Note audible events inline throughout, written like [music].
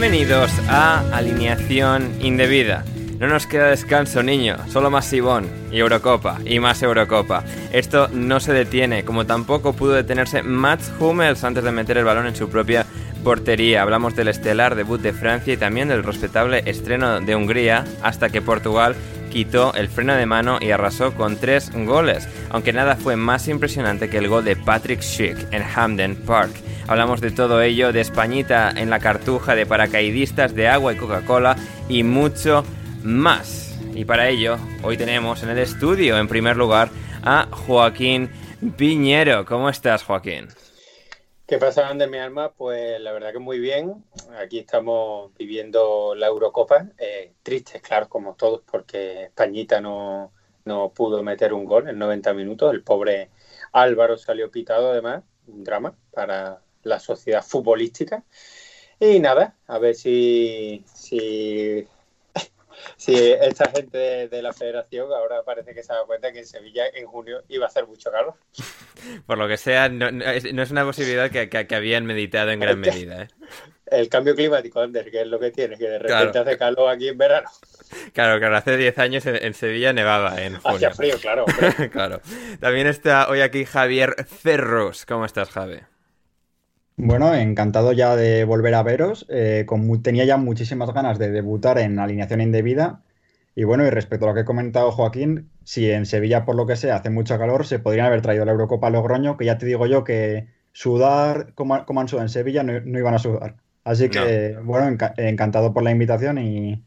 Bienvenidos a Alineación Indebida. No nos queda descanso, niño, solo más Sibón y Eurocopa y más Eurocopa. Esto no se detiene, como tampoco pudo detenerse Mats Hummels antes de meter el balón en su propia portería. Hablamos del estelar debut de Francia y también del respetable estreno de Hungría, hasta que Portugal quitó el freno de mano y arrasó con tres goles, aunque nada fue más impresionante que el gol de Patrick Schick en Hamden Park. Hablamos de todo ello, de Españita en la cartuja, de paracaidistas, de agua y Coca-Cola y mucho más. Y para ello, hoy tenemos en el estudio, en primer lugar, a Joaquín Piñero. ¿Cómo estás, Joaquín? ¿Qué pasa, de mi alma? Pues la verdad que muy bien. Aquí estamos viviendo la Eurocopa. Eh, tristes, claro, como todos, porque Españita no, no pudo meter un gol en 90 minutos. El pobre Álvaro salió pitado, además. Un drama para la sociedad futbolística. Y nada, a ver si, si, si esta gente de, la federación ahora parece que se ha dado cuenta que en Sevilla en junio iba a hacer mucho calor. [laughs] Por lo que sea, no, es, una posibilidad que, que, habían meditado en gran medida. ¿eh? El cambio climático, Ander, que es lo que tiene, que de repente hace calor aquí en verano. Claro, claro, hace 10 años en, Sevilla nevaba en junio. Hacía frío, claro. [laughs] claro. También está hoy aquí Javier Cerros. ¿Cómo estás, Javi? Bueno, encantado ya de volver a veros. Eh, tenía ya muchísimas ganas de debutar en alineación indebida. Y bueno, y respecto a lo que ha comentado Joaquín, si en Sevilla, por lo que sea, hace mucho calor, se podrían haber traído la Eurocopa a Logroño, que ya te digo yo que sudar como, han sudado en Sevilla no, iban a sudar. Así que, bueno, encantado por la invitación y,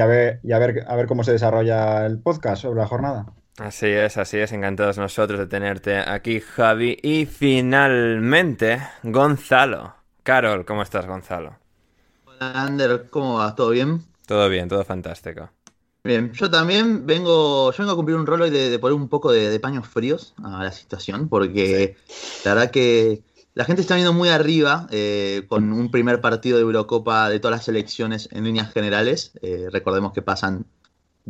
a, ver, y a, ver, a ver cómo se desarrolla el podcast sobre la jornada. Así es, así es, encantados nosotros de tenerte aquí, Javi. Y finalmente, Gonzalo. Carol, ¿cómo estás, Gonzalo? Hola, Ander, ¿cómo va? ¿Todo bien? Todo bien, todo fantástico. Bien, yo también vengo, yo vengo a cumplir un rol hoy de, poner un poco de, paños fríos a la situación, porque la verdad que la gente está viendo muy arriba eh, con un primer partido de Eurocopa de todas las selecciones en líneas generales. Eh, recordemos que pasan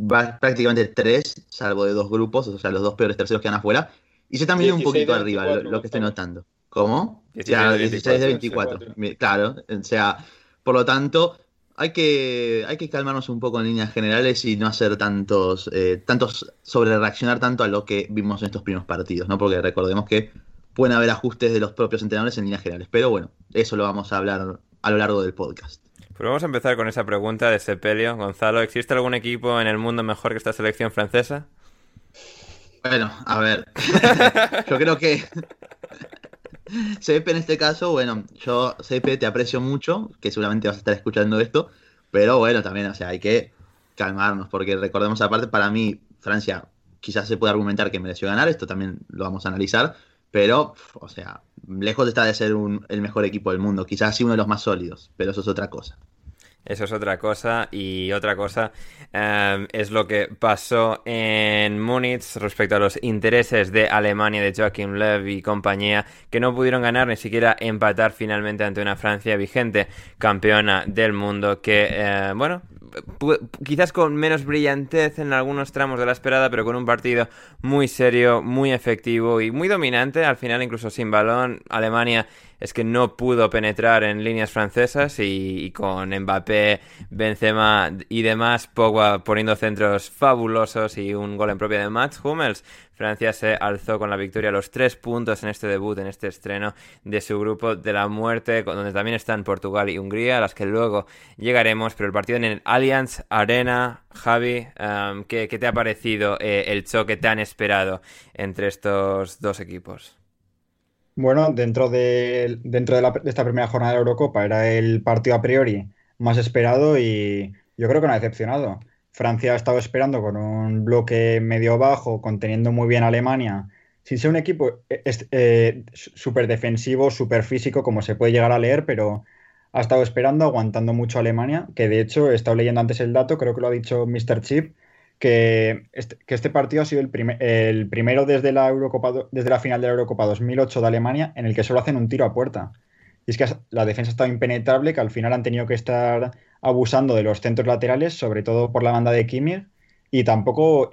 prácticamente tres, salvo de dos grupos, o sea, los dos peores terceros quedan afuera. Y se está viendo un poquito arriba, lo, que estoy notando. ¿Cómo? 16, de 24. Claro, o sea, por lo tanto, hay que, hay que calmarnos un poco en líneas generales y no hacer tantos, eh, tantos, sobre reaccionar tanto a lo que vimos en estos primeros partidos, ¿no? Porque recordemos que pueden haber ajustes de los propios entrenadores en líneas generales. Pero bueno, eso lo vamos a hablar a lo largo del podcast. Pues vamos a empezar con esa pregunta de Sepelio. Gonzalo, ¿existe algún equipo en el mundo mejor que esta selección francesa? Bueno, a ver. [laughs] Yo creo que. CP en este caso, bueno, yo CP te aprecio mucho, que seguramente vas a estar escuchando esto, pero bueno, también, o sea, hay que calmarnos, porque recordemos aparte, para mí, Francia quizás se puede argumentar que mereció ganar, esto también lo vamos a analizar, pero, o sea, lejos está de ser el mejor equipo del mundo, quizás sí uno de los más sólidos, pero eso es otra cosa. Eso es otra cosa. Y otra cosa em, es lo que pasó en Múnich respecto a los intereses de Alemania, de Joachim Löw y compañía, que no pudieron ganar ni siquiera empatar finalmente ante una Francia vigente campeona del mundo que, eh, bueno, quizás con menos brillantez en algunos tramos de la esperada, pero con un partido muy serio, muy efectivo y muy dominante. Al final, incluso sin balón, Alemania es que no pudo penetrar en líneas francesas y, con Mbappé, Benzema y demás, Pogba poniendo centros fabulosos y un gol en propia de Mats Hummels. Francia se alzó con la victoria los tres puntos en este debut, en este estreno de su grupo de la muerte, donde también están Portugal y Hungría, a las que luego llegaremos, pero el partido en el Allianz Arena, Javi, um, ¿qué, te ha parecido eh, el choque tan esperado entre estos dos equipos? Bueno, dentro de, dentro de, esta primera jornada de la Eurocopa era el partido a priori más esperado y yo creo que no ha decepcionado. Francia ha estado esperando con un bloque medio bajo, conteniendo muy bien a Alemania, sin ser un equipo eh, eh, súper defensivo, súper físico, como se puede llegar a leer, pero ha estado esperando, aguantando mucho a Alemania, que de hecho he estado leyendo antes el dato, creo que lo ha dicho Mr. Chip, que este, que este partido ha sido el, el primero desde la, Eurocopa, desde la final de la Eurocopa 2008 de Alemania en el que solo hacen un tiro a puerta. Y es que la defensa ha estado impenetrable, que al final han tenido que estar abusando de los centros laterales, sobre todo por la banda de Kimmich, y tampoco,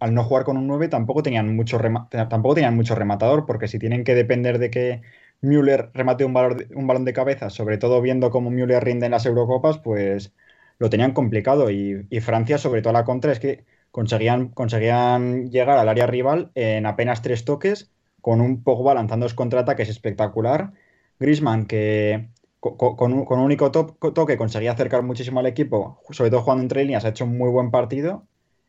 al no jugar con un 9, tampoco tenían mucho, tampoco tenían mucho rematador, porque si tienen que depender de que Müller remate un, un balón de cabeza, sobre todo viendo cómo Müller rinde en las Eurocopas, pues lo tenían complicado y, Francia, sobre todo a la contra, es que conseguían, conseguían llegar al área rival en apenas tres toques, con un Pogba lanzando los contraataques espectacular. Grisman, que con, un, único toque conseguía acercar muchísimo al equipo, sobre todo jugando entre líneas, ha hecho un muy buen partido.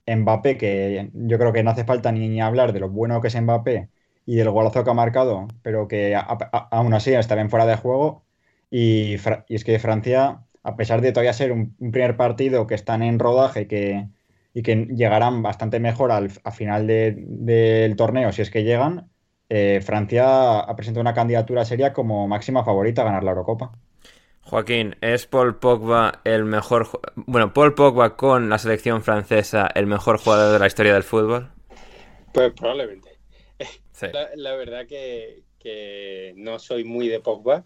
Mbappé, que yo creo que no hace falta ni, hablar de lo bueno que es Mbappé y del golazo que ha marcado, pero que aún así está bien fuera de juego. y es que Francia a pesar de todavía ser un, primer partido que están en rodaje que, y que llegarán bastante mejor al a final del torneo, si es que llegan, eh, Francia ha presentado una candidatura seria como máxima favorita a ganar la Eurocopa. Joaquín, ¿es Paul Pogba el mejor... Bueno, Paul Pogba con la selección francesa el mejor jugador de la historia del fútbol? Pues probablemente. La, verdad que, que no soy muy de Pogba,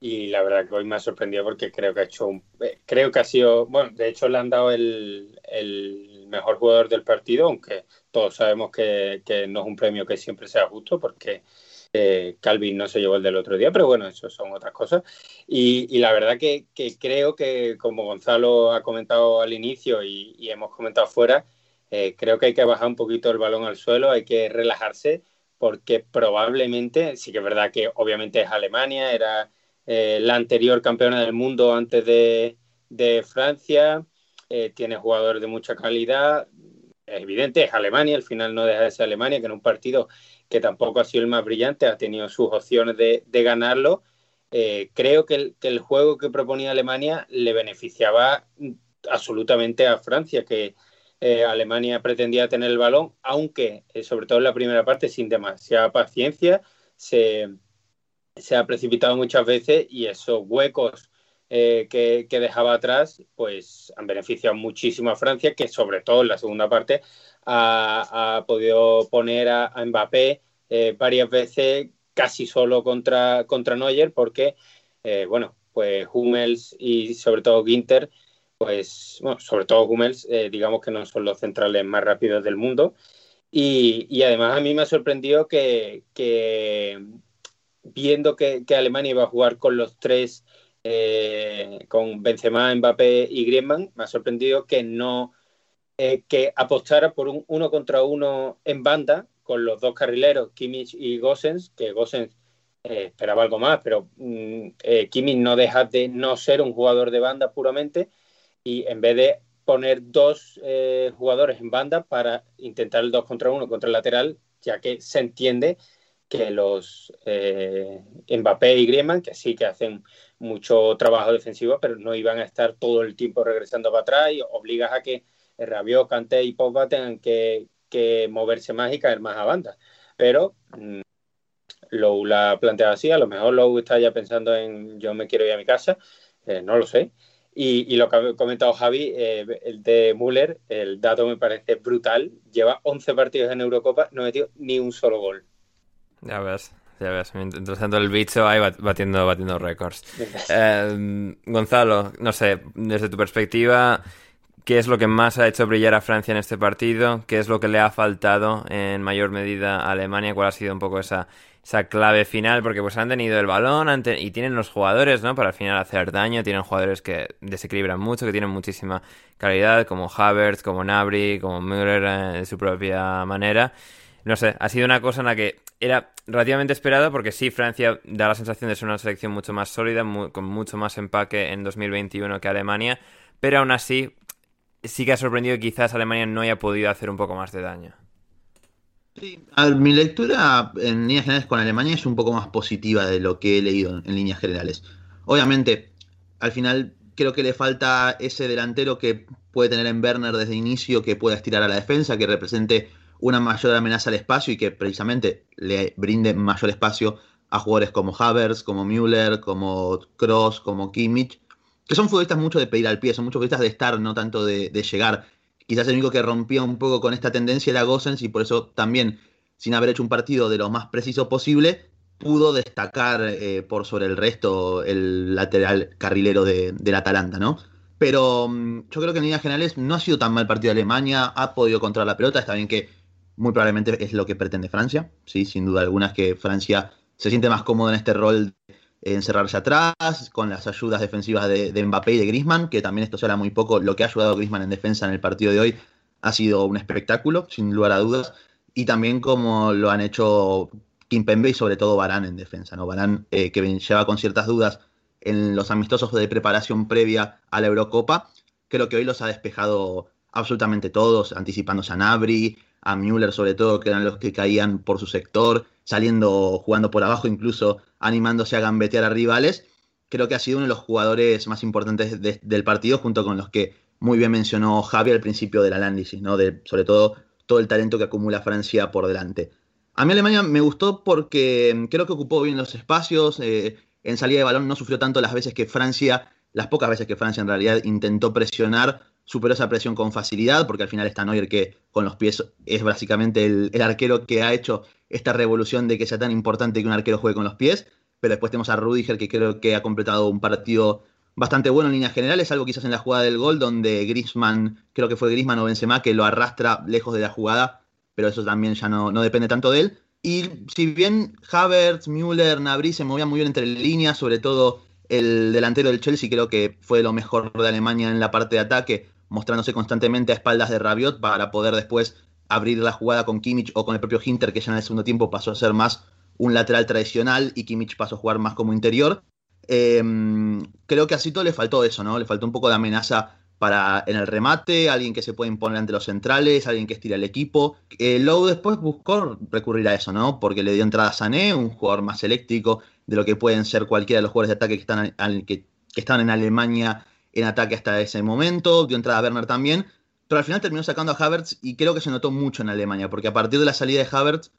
y la verdad que hoy me ha sorprendido porque creo que ha hecho un, eh, creo que ha sido, bueno, de hecho le han dado el, el mejor jugador del partido, aunque todos sabemos que, no es un premio que siempre sea justo porque eh, Calvin no se llevó el del otro día, pero bueno, eso son otras cosas. Y, la verdad que, creo que, como Gonzalo ha comentado al inicio y, hemos comentado fuera, eh, creo que hay que bajar un poquito el balón al suelo, hay que relajarse porque probablemente, sí que es verdad que obviamente es Alemania, era eh, la anterior campeona del mundo antes de, Francia, tiene jugadores de mucha calidad, es evidente, es Alemania, al final no deja de ser Alemania, que en un partido que tampoco ha sido el más brillante, ha tenido sus opciones de, ganarlo. Eh, creo que el, juego que proponía Alemania le beneficiaba absolutamente a Francia, que Alemania pretendía tener el balón, aunque sobre todo en la primera parte sin demasiada paciencia se, se ha precipitado muchas veces y esos huecos eh, que, dejaba atrás, pues han beneficiado muchísimo a Francia, que sobre todo en la segunda parte ha, podido poner a, Mbappé eh, varias veces casi solo contra, contra Neuer, porque, eh, bueno, pues Hummels y sobre todo Ginter, pues, bueno, sobre todo Hummels, digamos que no son los centrales más rápidos del mundo. Y, además a mí me ha sorprendido que, que, viendo que, Alemania iba a jugar con los tres, eh, con Benzema, Mbappé y Griezmann, me ha sorprendido que no eh, que apostara por un uno contra uno en banda con los dos carrileros, Kimmich y Gosens, que Gosens eh, esperaba algo más, pero mm, Kimmich no deja de no ser un jugador de banda puramente y en vez de poner dos jugadores en banda para intentar el dos contra uno contra el lateral, ya que se entiende que los eh, Mbappé y Griezmann, que sí que hacen mucho trabajo defensivo, pero no iban a estar todo el tiempo regresando para atrás y obligas a que Rabiot, Kanté y Pogba tengan que, moverse más y caer más a banda. Pero mm, Lou la plantea así, a lo mejor Lou está ya pensando en yo me quiero ir a mi casa, eh, no lo sé. Y, lo que ha comentado Javi, eh, el de Müller, el dato me parece brutal. Lleva 11 partidos en Eurocopa, no ha metido ni un solo gol. Ya ves, ya ves. Mientras tanto el bicho ahí batiendo, batiendo récords. Eh, Gonzalo, no sé, desde tu perspectiva, ¿qué es lo que más ha hecho brillar a Francia en este partido? ¿Qué es lo que le ha faltado en mayor medida a Alemania? ¿Cuál ha sido un poco esa esa clave final, porque pues han tenido el balón y tienen los jugadores, ¿no? Para al final hacer daño, tienen jugadores que desequilibran mucho, que tienen muchísima calidad, como Havertz, como Nabri, como Müller eh, de su propia manera. No sé, ha sido una cosa en la que era relativamente esperado porque sí, Francia da la sensación de ser una selección mucho más sólida, con mucho más empaque en 2021 que Alemania, pero aún así sí que ha sorprendido que quizás Alemania no haya podido hacer un poco más de daño. Sí, mi lectura en líneas generales con Alemania es un poco más positiva de lo que he leído en líneas generales. Obviamente, al final creo que le falta ese delantero que puede tener en Werner desde inicio, que pueda estirar a la defensa, que represente una mayor amenaza al espacio y que precisamente le brinde mayor espacio a jugadores como Havertz, como Müller, como Kroos, como Kimmich, que son futbolistas mucho de pedir al pie, son muchos futbolistas de estar, no tanto de, llegar. Quizás el único que rompía un poco con esta tendencia era Gossens y por eso también, sin haber hecho un partido de lo más preciso posible, pudo destacar eh, por sobre el resto el lateral carrilero de, del Atalanta, ¿no? Pero mm, yo creo que en líneas generales no ha sido tan mal partido de Alemania, ha podido controlar la pelota, está bien que muy probablemente es lo que pretende Francia, sí, sin duda alguna es que Francia se siente más cómodo en este rol encerrarse atrás, con las ayudas defensivas de, Mbappé y de Grisman, que también esto se habla muy poco. Lo que ha ayudado Grisman en defensa en el partido de hoy ha sido un espectáculo, sin lugar a dudas. Y también como lo han hecho Kimpembe y sobre todo Barán en defensa. ¿no? Barán, eh, que lleva con ciertas dudas en los amistosos de preparación previa a la Eurocopa, creo que hoy los ha despejado absolutamente todos, anticipándose a a Müller sobre todo, que eran los que caían por su sector, saliendo, jugando por abajo, incluso animándose a gambetear a rivales. Creo que ha sido uno de los jugadores más importantes del partido, junto con los que muy bien mencionó Javi al principio del análisis, ¿no? De, sobre todo todo el talento que acumula Francia por delante. A mí Alemania me gustó porque creo que ocupó bien los espacios, eh, en salida de balón no sufrió tanto las veces que Francia, las pocas veces que Francia en realidad intentó presionar, superó esa presión con facilidad, porque al final está Neuer que con los pies es básicamente el arquero que ha hecho esta revolución de que sea tan importante que un arquero juegue con los pies. Pero después tenemos a Rudiger, que creo que ha completado un partido bastante bueno en líneas generales, algo quizás en la jugada del gol, donde Grisman, creo que fue Grisman o Benzema, que lo arrastra lejos de la jugada, pero eso también ya no, no depende tanto de él. Y si bien Havertz, Müller, Nabri se movían muy bien entre líneas, sobre todo el delantero del Chelsea creo que fue lo mejor de Alemania en la parte de ataque, mostrándose constantemente a espaldas de Rabiot para poder después abrir la jugada con Kimmich o con el propio Hinter, que ya en el segundo tiempo pasó a ser más un lateral tradicional y Kimmich pasó a jugar más como interior. Em, creo que a Cito le faltó eso, ¿no? Le faltó un poco de amenaza para en el remate, alguien que se puede imponer ante los centrales, alguien que estira el equipo. Eh, Lowe después buscó recurrir a eso, ¿no? Porque le dio entrada a Sané, un jugador más eléctrico de lo que pueden ser cualquiera de los jugadores de ataque que están, que, que están en Alemania en ataque hasta ese momento. Dio entrada a Werner también. Pero al final terminó sacando a Havertz y creo que se notó mucho en Alemania, porque a partir de la salida de Havertz,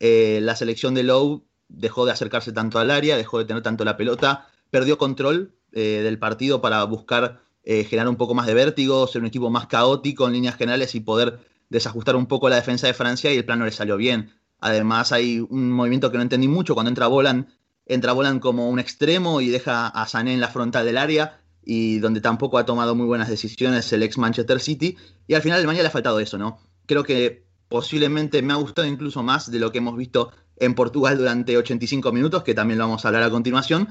eh, la selección de Lowe dejó de acercarse tanto al área, dejó de tener tanto la pelota, perdió control eh, del partido para buscar eh, generar un poco más de vértigo, ser un equipo más caótico en líneas generales y poder desajustar un poco la defensa de Francia y el plan no le salió bien. Además hay un movimiento que no entendí mucho cuando entra Bolan, entra Bolan como un extremo y deja a Sané en la frontal del área y donde tampoco ha tomado muy buenas decisiones el ex Manchester City. Y al final Alemania le ha faltado eso, ¿no? Creo que posiblemente me ha gustado incluso más de lo que hemos visto en Portugal durante 85 minutos, que también lo vamos a hablar a continuación.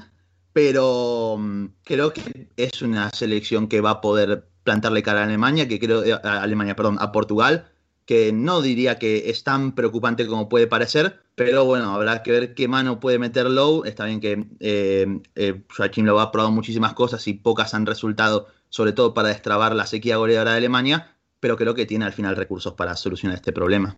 Pero mm, creo que es una selección que va a poder plantarle cara a Alemania, que creo, eh, a Alemania, perdón, a Portugal, que no diría que es tan preocupante como puede parecer, pero bueno, habrá que ver qué mano puede meter Lowe. Está bien que eh, eh, Lowe ha probado muchísimas cosas y pocas han resultado, sobre todo para destrabar la sequía goleadora de Alemania, pero creo que tiene al final recursos para solucionar este problema.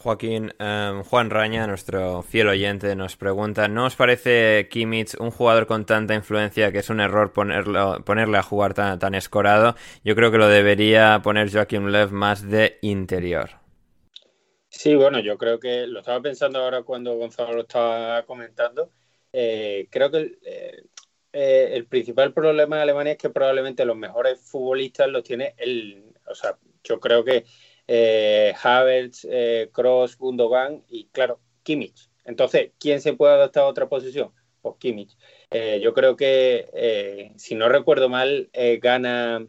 Joaquín, em, Juan Raña, nuestro fiel oyente, nos pregunta, ¿no os parece Kimmich un jugador con tanta influencia que es un error ponerlo, ponerle a jugar tan, tan escorado? Yo creo que lo debería poner Joaquín Lev más de interior. Sí, bueno, yo creo que lo estaba pensando ahora cuando Gonzalo lo estaba comentando. Eh, creo que eh, eh, el, principal problema de Alemania es que probablemente los mejores futbolistas los tiene el, o sea, yo creo que eh, Havertz, eh, Cross, Gundogan y claro, Kimmich. Entonces, ¿quién se puede adaptar a otra posición? Pues Kimmich. Eh, yo creo que, si no recuerdo mal, gana,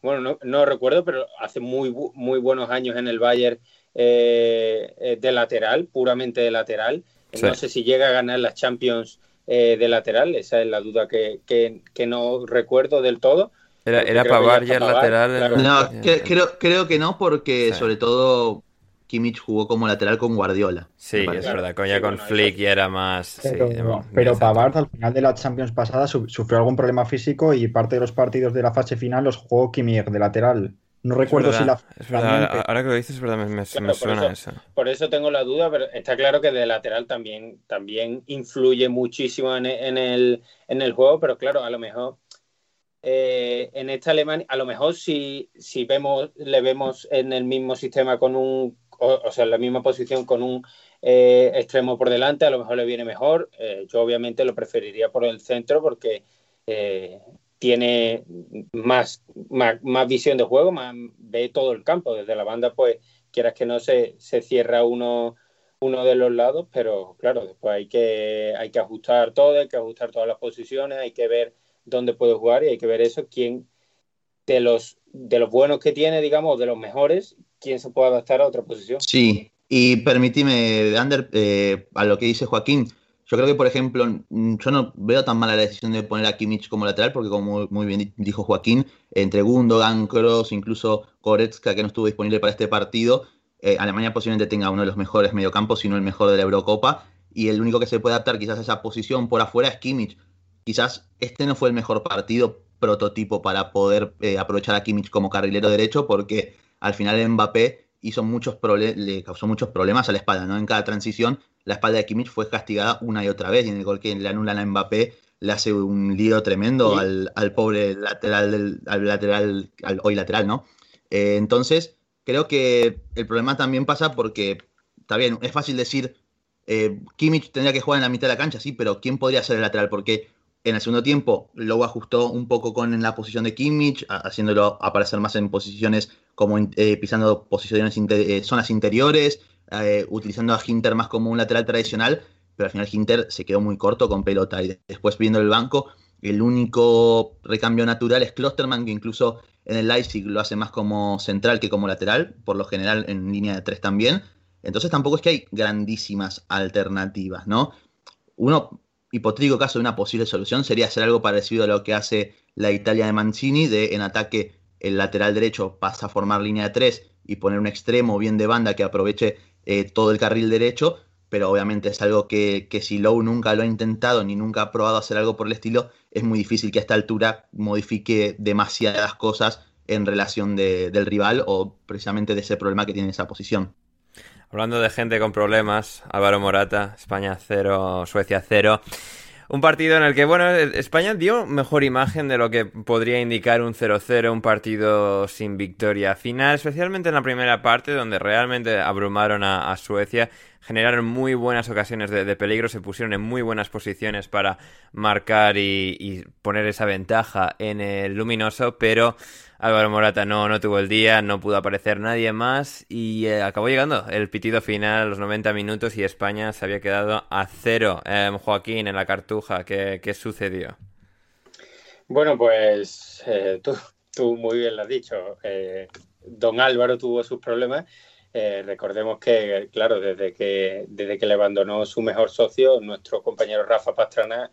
bueno, no, recuerdo, pero hace muy, muy buenos años en el Bayern de lateral, puramente de lateral. No sé si llega a ganar las Champions de lateral, esa es la duda que, que no recuerdo del todo era, era Pavar ya el lateral. No, creo, creo que no, porque sobre todo Kimmich jugó como lateral con Guardiola. Sí, es verdad, con, ya con Flick y era más. Pero, pero Pavard al final de la Champions pasada sufrió algún problema físico y parte de los partidos de la fase final los jugó Kimmich de lateral. No recuerdo si la. Ahora que lo dices, es verdad, me, suena eso, Por eso tengo la duda, pero está claro que de lateral también, también influye muchísimo en, en, el, en el juego, pero claro, a lo mejor eh, en esta Alemania, a lo mejor si, si vemos, le vemos en el mismo sistema con un, o, sea, en la misma posición con un eh, extremo por delante, a lo mejor le viene mejor. Eh, yo obviamente lo preferiría por el centro porque tiene más, más, visión de juego, más, ve todo el campo. Desde la banda, pues quieras que no se, se cierra uno, uno de los lados, pero claro, después hay que, hay que ajustar todo, hay que ajustar todas las posiciones, hay que ver dónde puede jugar y hay que ver eso, quién de los, de los buenos que tiene, digamos, de los mejores, quién se puede adaptar a otra posición. Sí, y permíteme, Ander, eh, a lo que dice Joaquín, yo creo que, por ejemplo, yo no veo tan mala la decisión de poner a Kimmich como lateral, porque como muy bien dijo Joaquín, entre Gundogan, Kroos, incluso Koretska, que no estuvo disponible para este partido, eh, Alemania posiblemente tenga uno de los mejores mediocampos, si no el mejor de la Eurocopa, y el único que se puede adaptar quizás a esa posición por afuera es Kimmich quizás este no fue el mejor partido prototipo para poder eh, aprovechar a Kimmich como carrilero derecho, porque al final Mbappé hizo muchos le causó muchos problemas a la espalda, ¿no? En cada transición, la espalda de Kimmich fue castigada una y otra vez, y en el gol que le anulan a Mbappé, le hace un lío tremendo al, pobre lateral, al lateral, hoy lateral, ¿no? Eh, entonces, creo que el problema también pasa porque, está bien, es fácil decir, eh, Kimmich tendría que jugar en la mitad de la cancha, sí, pero ¿quién podría ser el lateral? Porque en el segundo tiempo, Lowe ajustó un poco con la posición de Kimmich, haciéndolo aparecer más en posiciones como eh, pisando posiciones eh, zonas interiores, eh, utilizando a Hinter más como un lateral tradicional, pero al final Hinter se quedó muy corto con pelota y después viendo el banco, el único recambio natural es Klosterman, que incluso en el Leipzig lo hace más como central que como lateral, por lo general en línea de tres también. Entonces tampoco es que hay grandísimas alternativas, ¿no? Uno hipotético caso de una posible solución sería hacer algo parecido a lo que hace la Italia de Mancini, de en ataque el lateral derecho pasa a formar línea de tres y poner un extremo bien de banda que aproveche eh, todo el carril derecho, pero obviamente es algo que, si Lowe nunca lo ha intentado ni nunca ha probado hacer algo por el estilo, es muy difícil que a esta altura modifique demasiadas cosas en relación del rival o precisamente de ese problema que tiene esa posición. Hablando de gente con problemas, Álvaro Morata, España 0, Suecia 0. Un partido en el que, bueno, España dio mejor imagen de lo que podría indicar un 0-0, un partido sin victoria final, especialmente en la primera parte, donde realmente abrumaron a, Suecia, generaron muy buenas ocasiones de, peligro, se pusieron en muy buenas posiciones para marcar y poner esa ventaja en el luminoso, pero Álvaro Morata no, no tuvo el día, no pudo aparecer nadie más y eh, acabó llegando el pitido final, los 90 minutos y España se había quedado a cero. Em, Joaquín, en la cartuja, ¿qué, sucedió? Bueno, pues eh, tú, tú, muy bien lo has dicho. Eh, don Álvaro tuvo sus problemas. recordemos que, claro, desde que, desde que le abandonó su mejor socio, nuestro compañero Rafa Pastrana,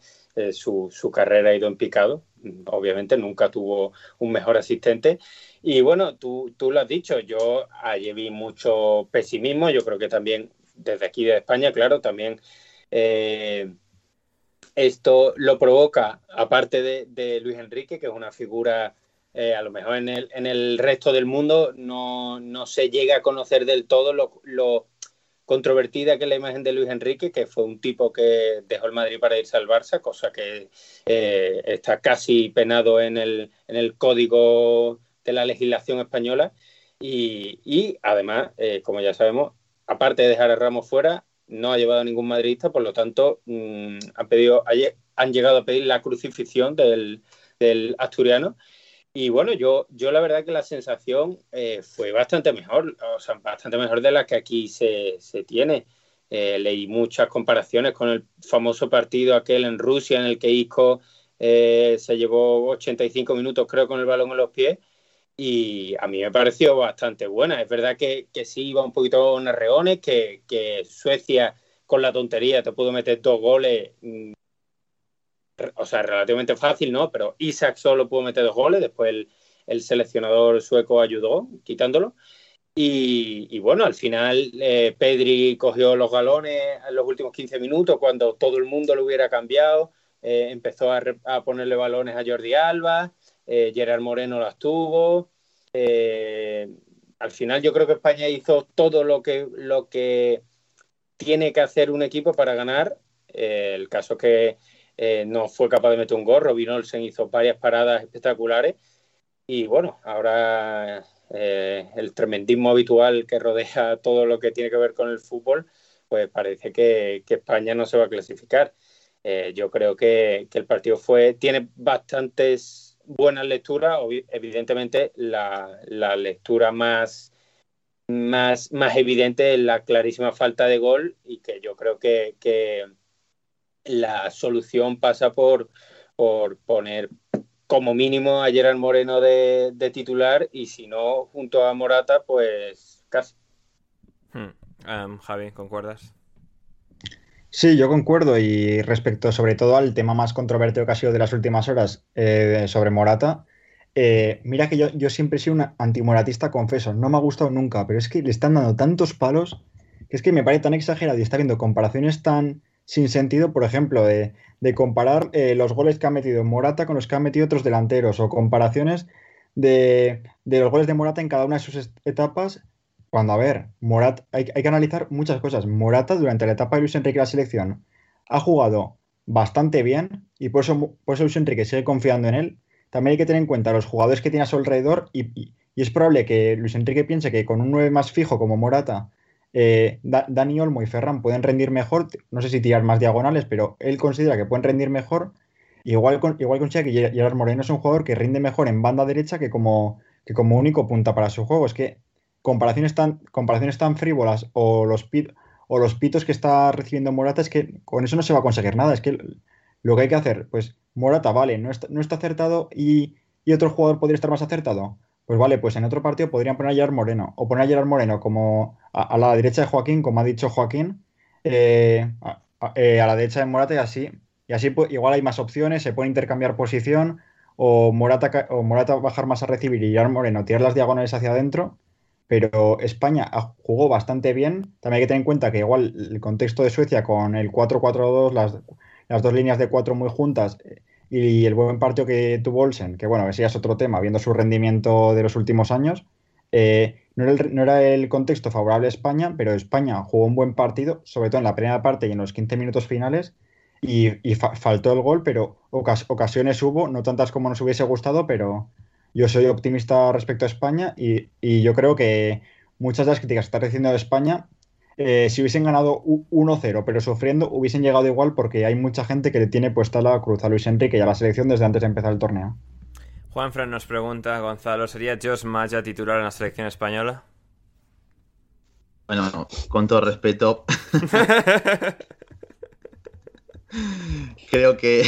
su, su carrera ha ido en picado obviamente nunca tuvo un mejor asistente. Y bueno, tú, tú lo has dicho, yo allí vi mucho pesimismo, yo creo que también desde aquí de España, claro, también eh, esto lo provoca, aparte de, Luis Enrique, que es una figura eh, a lo mejor en el, en el resto del mundo no, no se llega a conocer del todo lo, lo, controvertida que la imagen de Luis Enrique, que fue un tipo que dejó el Madrid para irse al Barça, cosa que eh, está casi penado en el, en el código de la legislación española. Y, y además, eh, como ya sabemos, aparte de dejar a Ramos fuera, no ha llevado a ningún madridista, por lo tanto, mmm, han, pedido, han llegado a pedir la crucifixión del, del asturiano. Y bueno, yo, yo la verdad que la sensación eh, fue bastante mejor, o sea, bastante mejor de la que aquí se, se tiene. Eh, leí muchas comparaciones con el famoso partido aquel en Rusia en el que Isco eh, se llevó 85 minutos creo con el balón en los pies y a mí me pareció bastante buena. Es verdad que, que sí iba un poquito en arreones, que, que Suecia con la tontería te pudo meter dos goles mm, o sea, relativamente fácil, ¿no? Pero Isaac solo pudo meter dos goles, después el, el seleccionador sueco ayudó quitándolo. Y, y bueno, al final eh, Pedri cogió los galones en los últimos 15 minutos cuando todo el mundo lo hubiera cambiado. Eh, empezó a, a, ponerle balones a Jordi Alba, eh, Gerard Moreno las tuvo. Eh, al final yo creo que España hizo todo lo que, lo que tiene que hacer un equipo para ganar. Eh, el caso es que eh, no fue capaz de meter un gorro. Robin Olsen hizo varias paradas espectaculares. Y bueno, ahora eh, el tremendismo habitual que rodea [laughs] todo lo que tiene que ver con el fútbol, pues parece que, que España no se va a clasificar. Eh, yo creo que, el partido fue tiene bastantes buenas lecturas. Evidentemente, la, la lectura más, más, más evidente es la clarísima falta de gol y que yo creo que, que la solución pasa por, por poner como mínimo a Gerard Moreno de, de, titular y si no, junto a Morata, pues casi. Hmm. Um, Javi, ¿concuerdas? Sí, yo concuerdo y respecto sobre todo al tema más controvertido que ha sido de las últimas horas eh, sobre Morata, eh, mira que yo, yo, siempre he sido un antimoratista, confeso, no me ha gustado nunca, pero es que le están dando tantos palos que es que me parece tan exagerado y está viendo comparaciones tan sin sentido, por ejemplo, de, comparar eh, los goles que ha metido Morata con los que han metido otros delanteros o comparaciones de, los goles de Morata en cada una de sus etapas. Cuando, a ver, Morata, hay, que analizar muchas cosas. Morata, durante la etapa de Luis Enrique la selección, ha jugado bastante bien y por eso, Luis Enrique sigue confiando en él. También hay que tener en cuenta los jugadores que tiene a su alrededor y, y, y es probable que Luis Enrique piense que con un 9 más fijo como Morata eh, Dani Olmo y Ferran pueden rendir mejor, no sé si tirar más diagonales, pero él considera que pueden rendir mejor. Igual, igual considera que Gerard Moreno es un jugador que rinde mejor en banda derecha que como, que como único punta para su juego. Es que comparaciones tan, comparaciones tan frívolas o los, pit, o los pitos que está recibiendo Morata es que con eso no se va a conseguir nada. Es que lo que hay que hacer, pues Morata, vale, no está, no está acertado y, y otro jugador podría estar más acertado. Pues vale, pues en otro partido podrían poner a Gerard Moreno o poner a Gerard Moreno como a, la derecha de Joaquín, como ha dicho Joaquín, eh, a, eh, a, la derecha de Morata y así. Y así pues, igual hay más opciones, se puede intercambiar posición o Morata, o Morata bajar más a recibir y Gerard Moreno tirar las diagonales hacia adentro. Pero España jugó bastante bien. También hay que tener en cuenta que igual el contexto de Suecia con el 4-4-2, las, las dos líneas de cuatro muy juntas, y el buen partido que tuvo Olsen, que bueno, ese ya es otro tema, viendo su rendimiento de los últimos años, eh, no, era el, contexto favorable a España, pero España jugó un buen partido, sobre todo en la primera parte y en los 15 minutos finales, y, y fa faltó el gol, pero ocas ocasiones hubo, no tantas como nos hubiese gustado, pero yo soy optimista respecto a España y, y yo creo que muchas de las críticas que está recibiendo de España eh, si hubiesen ganado 1-0, pero sufriendo, hubiesen llegado igual porque hay mucha gente que le tiene puesta la cruz a Luis Enrique y a la selección desde antes de empezar el torneo. Juanfran nos pregunta, Gonzalo, ¿sería Josh Maya titular en la selección española? Bueno, con todo respeto. [laughs] Creo que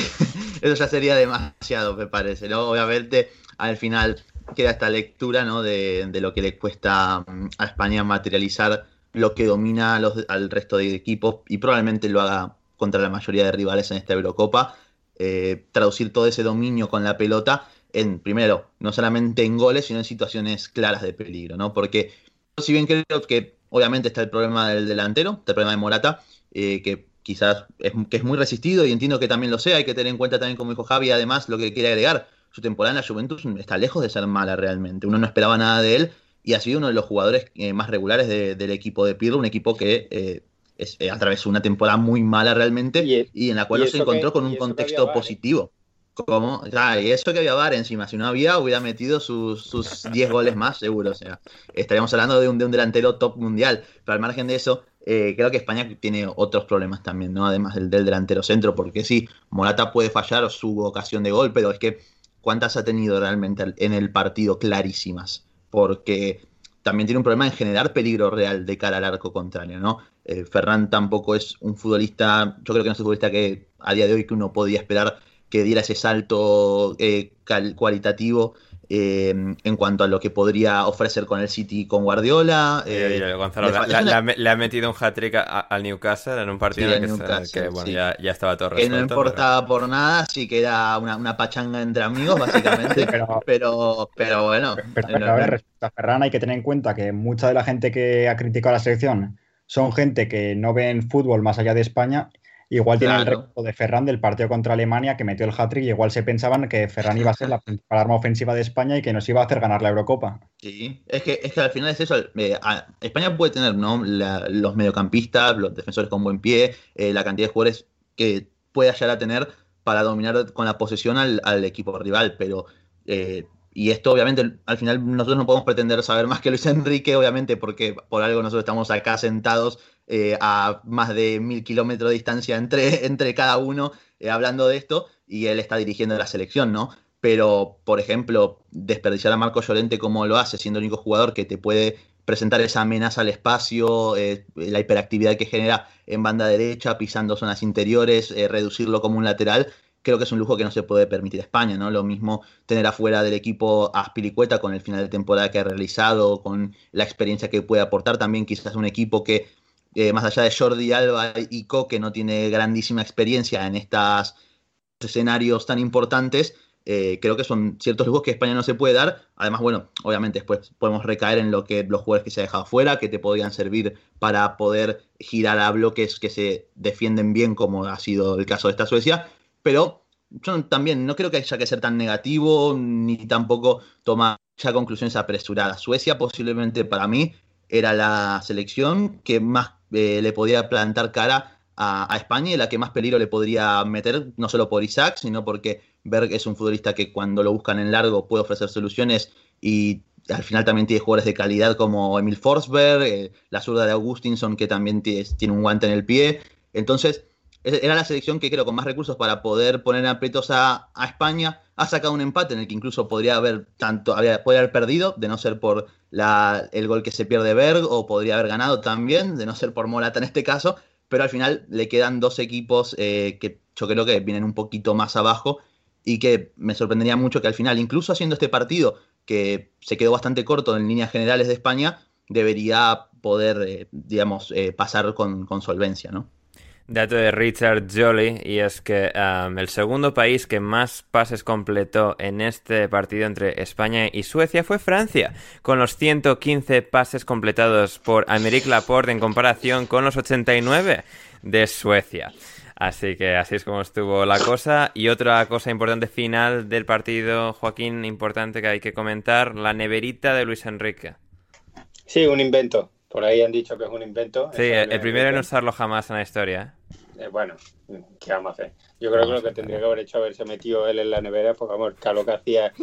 eso ya sería demasiado, me parece, ¿no? Obviamente, al final queda esta lectura, ¿no? De, de lo que le cuesta a España materializar lo que domina los, al resto de equipos y probablemente lo haga contra la mayoría de rivales en esta Eurocopa. Eh, traducir todo ese dominio con la pelota en, primero, no solamente en goles, sino en situaciones claras de peligro, ¿no? Porque, si bien creo que obviamente está el problema del delantero, está el problema de Morata, eh, que quizás es, que es muy resistido y entiendo que también lo sea, hay que tener en cuenta también, como dijo Javi, además lo que quiere agregar, su temporada en la Juventus está lejos de ser mala realmente. Uno no esperaba nada de él y ha sido uno de los jugadores eh, más regulares del equipo de Pirlo, un equipo que eh, es, eh, atravesó una temporada muy mala realmente y, en la cual no se encontró con un contexto positivo. Como, y eso que había VAR encima, si no había, hubiera metido sus, sus [laughs] 10 goles más, seguro. O sea, estaríamos hablando de un, de un delantero top mundial. Pero al margen de eso, eh, creo que España tiene otros problemas también, ¿no? Además del, del, delantero centro, porque sí, Morata puede fallar su ocasión de gol, pero es que ¿cuántas ha tenido realmente en el partido clarísimas? Porque también tiene un problema en generar peligro real de cara al arco contrario, ¿no? Eh, Ferran tampoco es un futbolista, yo creo que no es un futbolista que a día de hoy que uno podía esperar que diera ese salto eh, cualitativo eh, en cuanto a lo que podría ofrecer con el City con Guardiola. Eh, Gonzalo, [laughs] le, ha metido un hat-trick al Newcastle en un partido que, bueno, ya, estaba todo resuelto. Que no importaba por nada, sí que era una, pachanga entre amigos, básicamente. pero, pero, bueno. Pero, a ver, respecto a Ferran, hay que tener en cuenta que mucha de la gente que ha criticado a la selección son gente que no ven fútbol más allá de España Igual tiene el recuerdo de Ferran del partido contra Alemania que metió el hat-trick y igual se pensaban que Ferran iba a ser la [laughs] principal arma ofensiva de España y que nos iba a hacer ganar la Eurocopa. Sí, es que, es que al final es eso. Eh, España puede tener ¿no? los mediocampistas, los defensores con buen pie, eh, la cantidad de jugadores que pueda llegar a tener para dominar con la posesión al, equipo rival, pero eh, y esto, obviamente, al final nosotros no podemos pretender saber más que Luis Enrique, obviamente, porque por algo nosotros estamos acá sentados eh, a más de mil kilómetros de distancia entre, [laughs] entre cada uno eh, hablando de esto, y él está dirigiendo la selección, ¿no? Pero, por ejemplo, desperdiciar a Marco Llorente como lo hace, siendo el único jugador que te puede presentar esa amenaza al espacio, eh, la hiperactividad que genera en banda derecha, pisando zonas interiores, reducirlo como un lateral, creo que es un lujo que no se puede permitir España, ¿no? Lo mismo tener afuera del equipo a Spilicueta con el final de temporada que ha realizado, con la experiencia que puede aportar también quizás un equipo que, eh, más allá de Jordi Alba y que no tiene grandísima experiencia en estos escenarios tan importantes, eh, creo que son ciertos lujos que España no se puede dar. Además, bueno, obviamente después podemos recaer en lo que los jugadores que se ha dejado fuera, que te podrían servir para poder girar a bloques que se defienden bien, como ha sido el caso de esta Suecia, pero yo también no creo que haya que ser tan negativo ni tampoco tomar conclusiones apresuradas. Suecia posiblemente para mí era la selección que más eh, le podía plantar cara a, España y la que más peligro le podría meter, no solo por Isaac, sino porque Berg es un futbolista que cuando lo buscan en largo puede ofrecer soluciones y al final también tiene jugadores de calidad como Emil Forsberg, eh, la zurda de Augustinson que también tiene un guante en el pie. Entonces, era la selección que creo con más recursos para poder poner aprietos a, España. Ha sacado un empate en el que incluso podría haber tanto podría haber perdido, de no ser por la, el gol que se pierde Berg, o podría haber ganado también, de no ser por Morata en este caso. Pero al final le quedan dos equipos eh, que yo creo que vienen un poquito más abajo y que me sorprendería mucho que al final, incluso haciendo este partido, que se quedó bastante corto en líneas generales de España, debería poder, eh, digamos, eh, pasar con, con solvencia, ¿no? Dato de Richard Jolly, y es que um, el segundo país que más pases completó en este partido entre España y Suecia fue Francia, con los 115 pases completados por Améric Laporte en comparación con los 89 de Suecia. Así que así es como estuvo la cosa. Y otra cosa importante final del partido, Joaquín, importante que hay que comentar, la neverita de Luis Enrique. Sí, un invento. Por ahí han dicho que es un invento. Sí, el, primero en usarlo jamás en la historia. Eh, bueno, ¿qué vamos a hacer? Yo creo que lo que tendría que haber hecho haberse metido él en la nevera, porque vamos, el calor que hacía.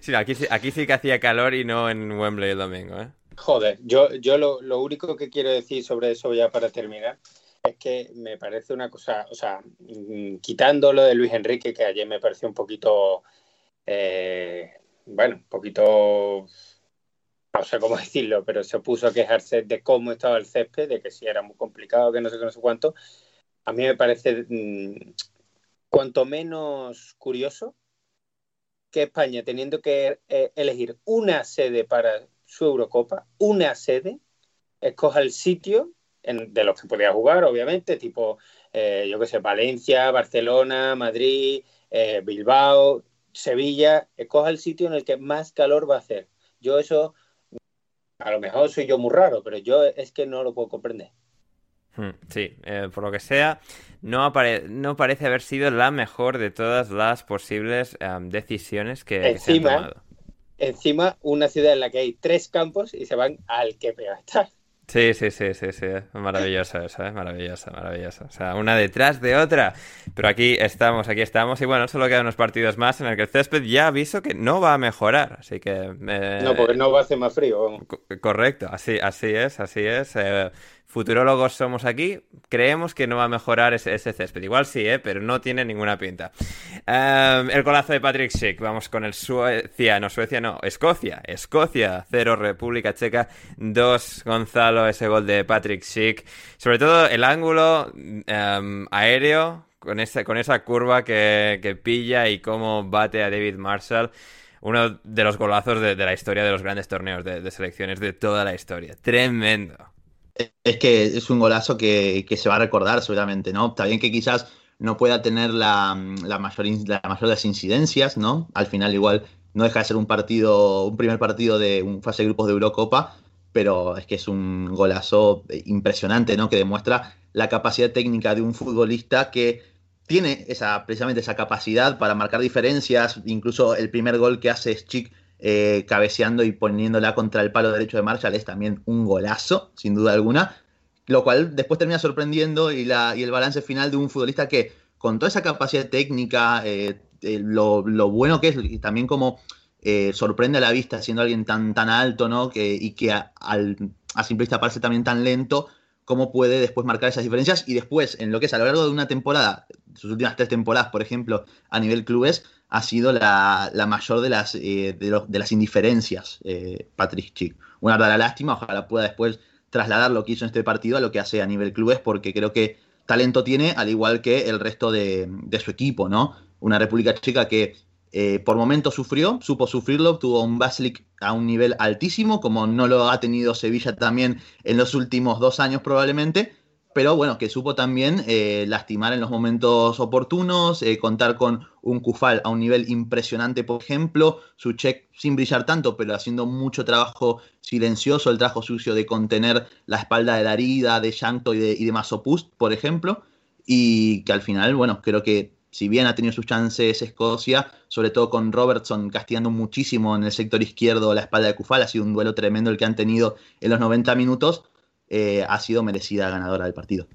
sí, aquí, aquí sí que hacía calor y no en Wembley el domingo, ¿eh? Joder, yo, yo lo, lo único que quiero decir sobre eso ya para terminar es que me parece una cosa, o sea, mm, quitando lo de Luis Enrique, que ayer me pareció un poquito, eh, bueno, un poquito no sé cómo [laughs] decirlo, pero se puso a quejarse de cómo estaba el césped, de que si era muy complicado, que no sé qué, no sé cuánto. A mí me parece mm, cuanto menos curioso que España, teniendo que eh, elegir una sede para su Eurocopa, una sede, escoja el sitio de los que podía jugar, obviamente, tipo, eh, yo qué sé, Valencia, Barcelona, Madrid, eh, Bilbao, Sevilla, escoja el sitio en el que más calor va a hacer. Yo eso a lo mejor soy yo muy raro, pero yo es que no lo puedo comprender. Hmm, sí, eh, por lo que sea, no, no, parece haber sido la mejor de todas las posibles decisiones que, se han tomado. Encima, una ciudad en la que hay tres campos y se van al que peor está. Sí, sí, sí, sí, sí. Maravilloso eso, ¿eh? Maravilloso, maravilloso. O sea, una detrás de otra. Pero aquí estamos, aquí estamos. Y bueno, solo quedan unos partidos más en el que el césped ya aviso que no va a mejorar. Así que... Eh, no, porque no va a hacer más frío. correcto, así, así es, así es. Eh, futurólogos somos aquí, creemos que no va a mejorar ese, césped. Igual sí, ¿eh? pero no tiene ninguna pinta. Em, el golazo de Patrick Schick, vamos con el Suecia, no Suecia, no, Escocia. Escocia, 0, República Checa, 2, Gonzalo, ese gol de Patrick Schick. Sobre todo el ángulo em, aéreo, con esa, con esa curva que, pilla y cómo bate a David Marshall uno de los golazos de, la historia de los grandes torneos de, selecciones de toda la historia. Tremendo. Es que es un golazo que, se va a recordar seguramente, ¿no? Está bien que quizás no pueda tener la, mayor, la mayor de las incidencias, ¿no? Al final igual no deja de ser un partido, un primer partido de un fase de grupos de Eurocopa, pero es que es un golazo impresionante, ¿no? Que demuestra la capacidad técnica de un futbolista que tiene esa, precisamente esa capacidad para marcar diferencias, incluso el primer gol que hace Schick eh, cabeceando y poniéndola contra el palo derecho de Marshall es también un golazo, sin duda alguna, lo cual después termina sorprendiendo y, la, y el balance final de un futbolista que con toda esa capacidad técnica, eh, eh, lo, bueno que es y también como sorprende a la vista siendo alguien tan, tan alto ¿no? que, y que a, a simple vista parece también tan lento, cómo puede después marcar esas diferencias y después en lo que es a lo largo de una temporada, sus últimas tres temporadas, por ejemplo, a nivel clubes, ha sido la, mayor de las, eh, de, las indiferencias, eh, Patrick Chick. Una verdadera lástima, ojalá pueda después trasladar lo que hizo en este partido a lo que hace a nivel clubes, porque creo que talento tiene, al igual que el resto de, su equipo, ¿no? Una República Checa que eh, por momentos sufrió, supo sufrirlo, tuvo un Baslik a un nivel altísimo, como no lo ha tenido Sevilla también en los últimos dos años probablemente, pero bueno, que supo también eh, lastimar en los momentos oportunos, eh, contar con un Kufal a un nivel impresionante, por ejemplo, su check sin brillar tanto, pero haciendo mucho trabajo silencioso, el trabajo sucio de contener la espalda de Darida, de Yankto y de, y de Masopust, por ejemplo, y que al final, bueno, creo que si bien ha tenido sus chances Escocia, sobre todo con Robertson castigando muchísimo en el sector izquierdo la espalda de Kufal, ha sido un duelo tremendo el que han tenido en los 90 minutos, eh, ha sido merecida ganadora del partido.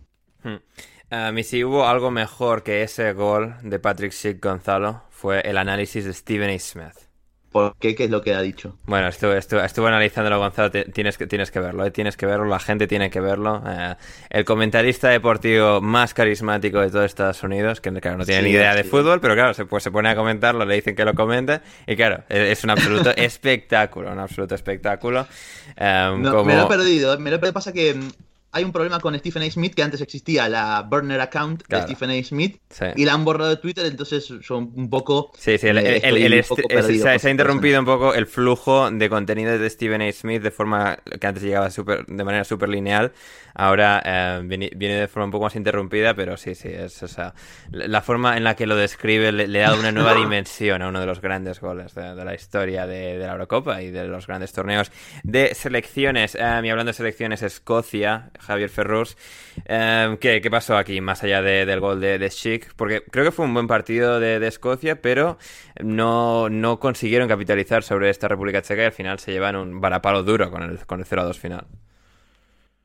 A mí si hubo algo mejor que ese gol de Patrick Schick Gonzalo fue el análisis de Stephen A. Smith. ¿Por qué? ¿Qué es lo que ha dicho? Bueno, estuve, estuve, analizándolo, Gonzalo. Tienes que, tienes que verlo, ¿eh? tienes que verlo. La gente tiene que verlo. Eh, el comentarista deportivo más carismático de todo Estados Unidos, que claro, no tiene ni idea de fútbol, pero claro, se, pues, se pone a comentarlo, le dicen que lo comente. Y claro, e, es un absoluto [laughs] espectáculo, un absoluto espectáculo. Eh, me lo he perdido. Me lo pasa que mm, hay un problema con Stephen A. Smith, que antes existía la burner account de Stephen A. Smith, y la han borrado de Twitter, entonces son un poco... Sí, sí, se, ha interrumpido un poco el flujo de contenido de Stephen A. Smith de forma que antes llegaba super, de manera súper lineal, ahora eh, viene, de forma un poco más interrumpida, pero sí, sí, es, o sea, la forma en la que lo describe le, ha dado una nueva [laughs] dimensión a uno de los grandes goles de, la historia de, la Eurocopa y de los grandes torneos de selecciones. Eh, y hablando de selecciones, Escocia Javier Ferrus. Em, ¿qué, pasó aquí, más allá del gol de, de Schick? Porque creo que fue un buen partido de, Escocia, pero no, no, consiguieron capitalizar sobre esta República Checa y al final se llevan un varapalo duro con el, con el 0-2 final.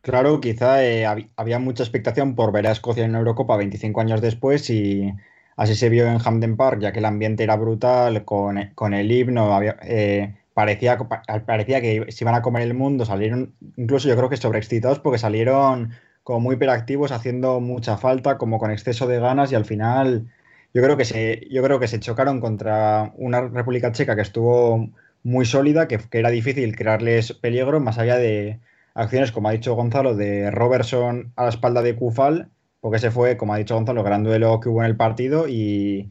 Claro, quizá eh, había mucha expectación por ver a Escocia en Eurocopa 25 años después y así se vio en Hampden Park, ya que el ambiente era brutal, con, el himno, había, eh, parecía, parecía que se iban a comer el mundo, salieron incluso yo creo que sobreexcitados porque salieron como muy hiperactivos, haciendo mucha falta, como con exceso de ganas y al final yo creo que se, yo creo que se chocaron contra una República Checa que estuvo muy sólida, que, era difícil crearles peligro, más allá de acciones, como ha dicho Gonzalo, de Robertson a la espalda de Kufal, porque ese fue, como ha dicho Gonzalo, el gran duelo que hubo en el partido y,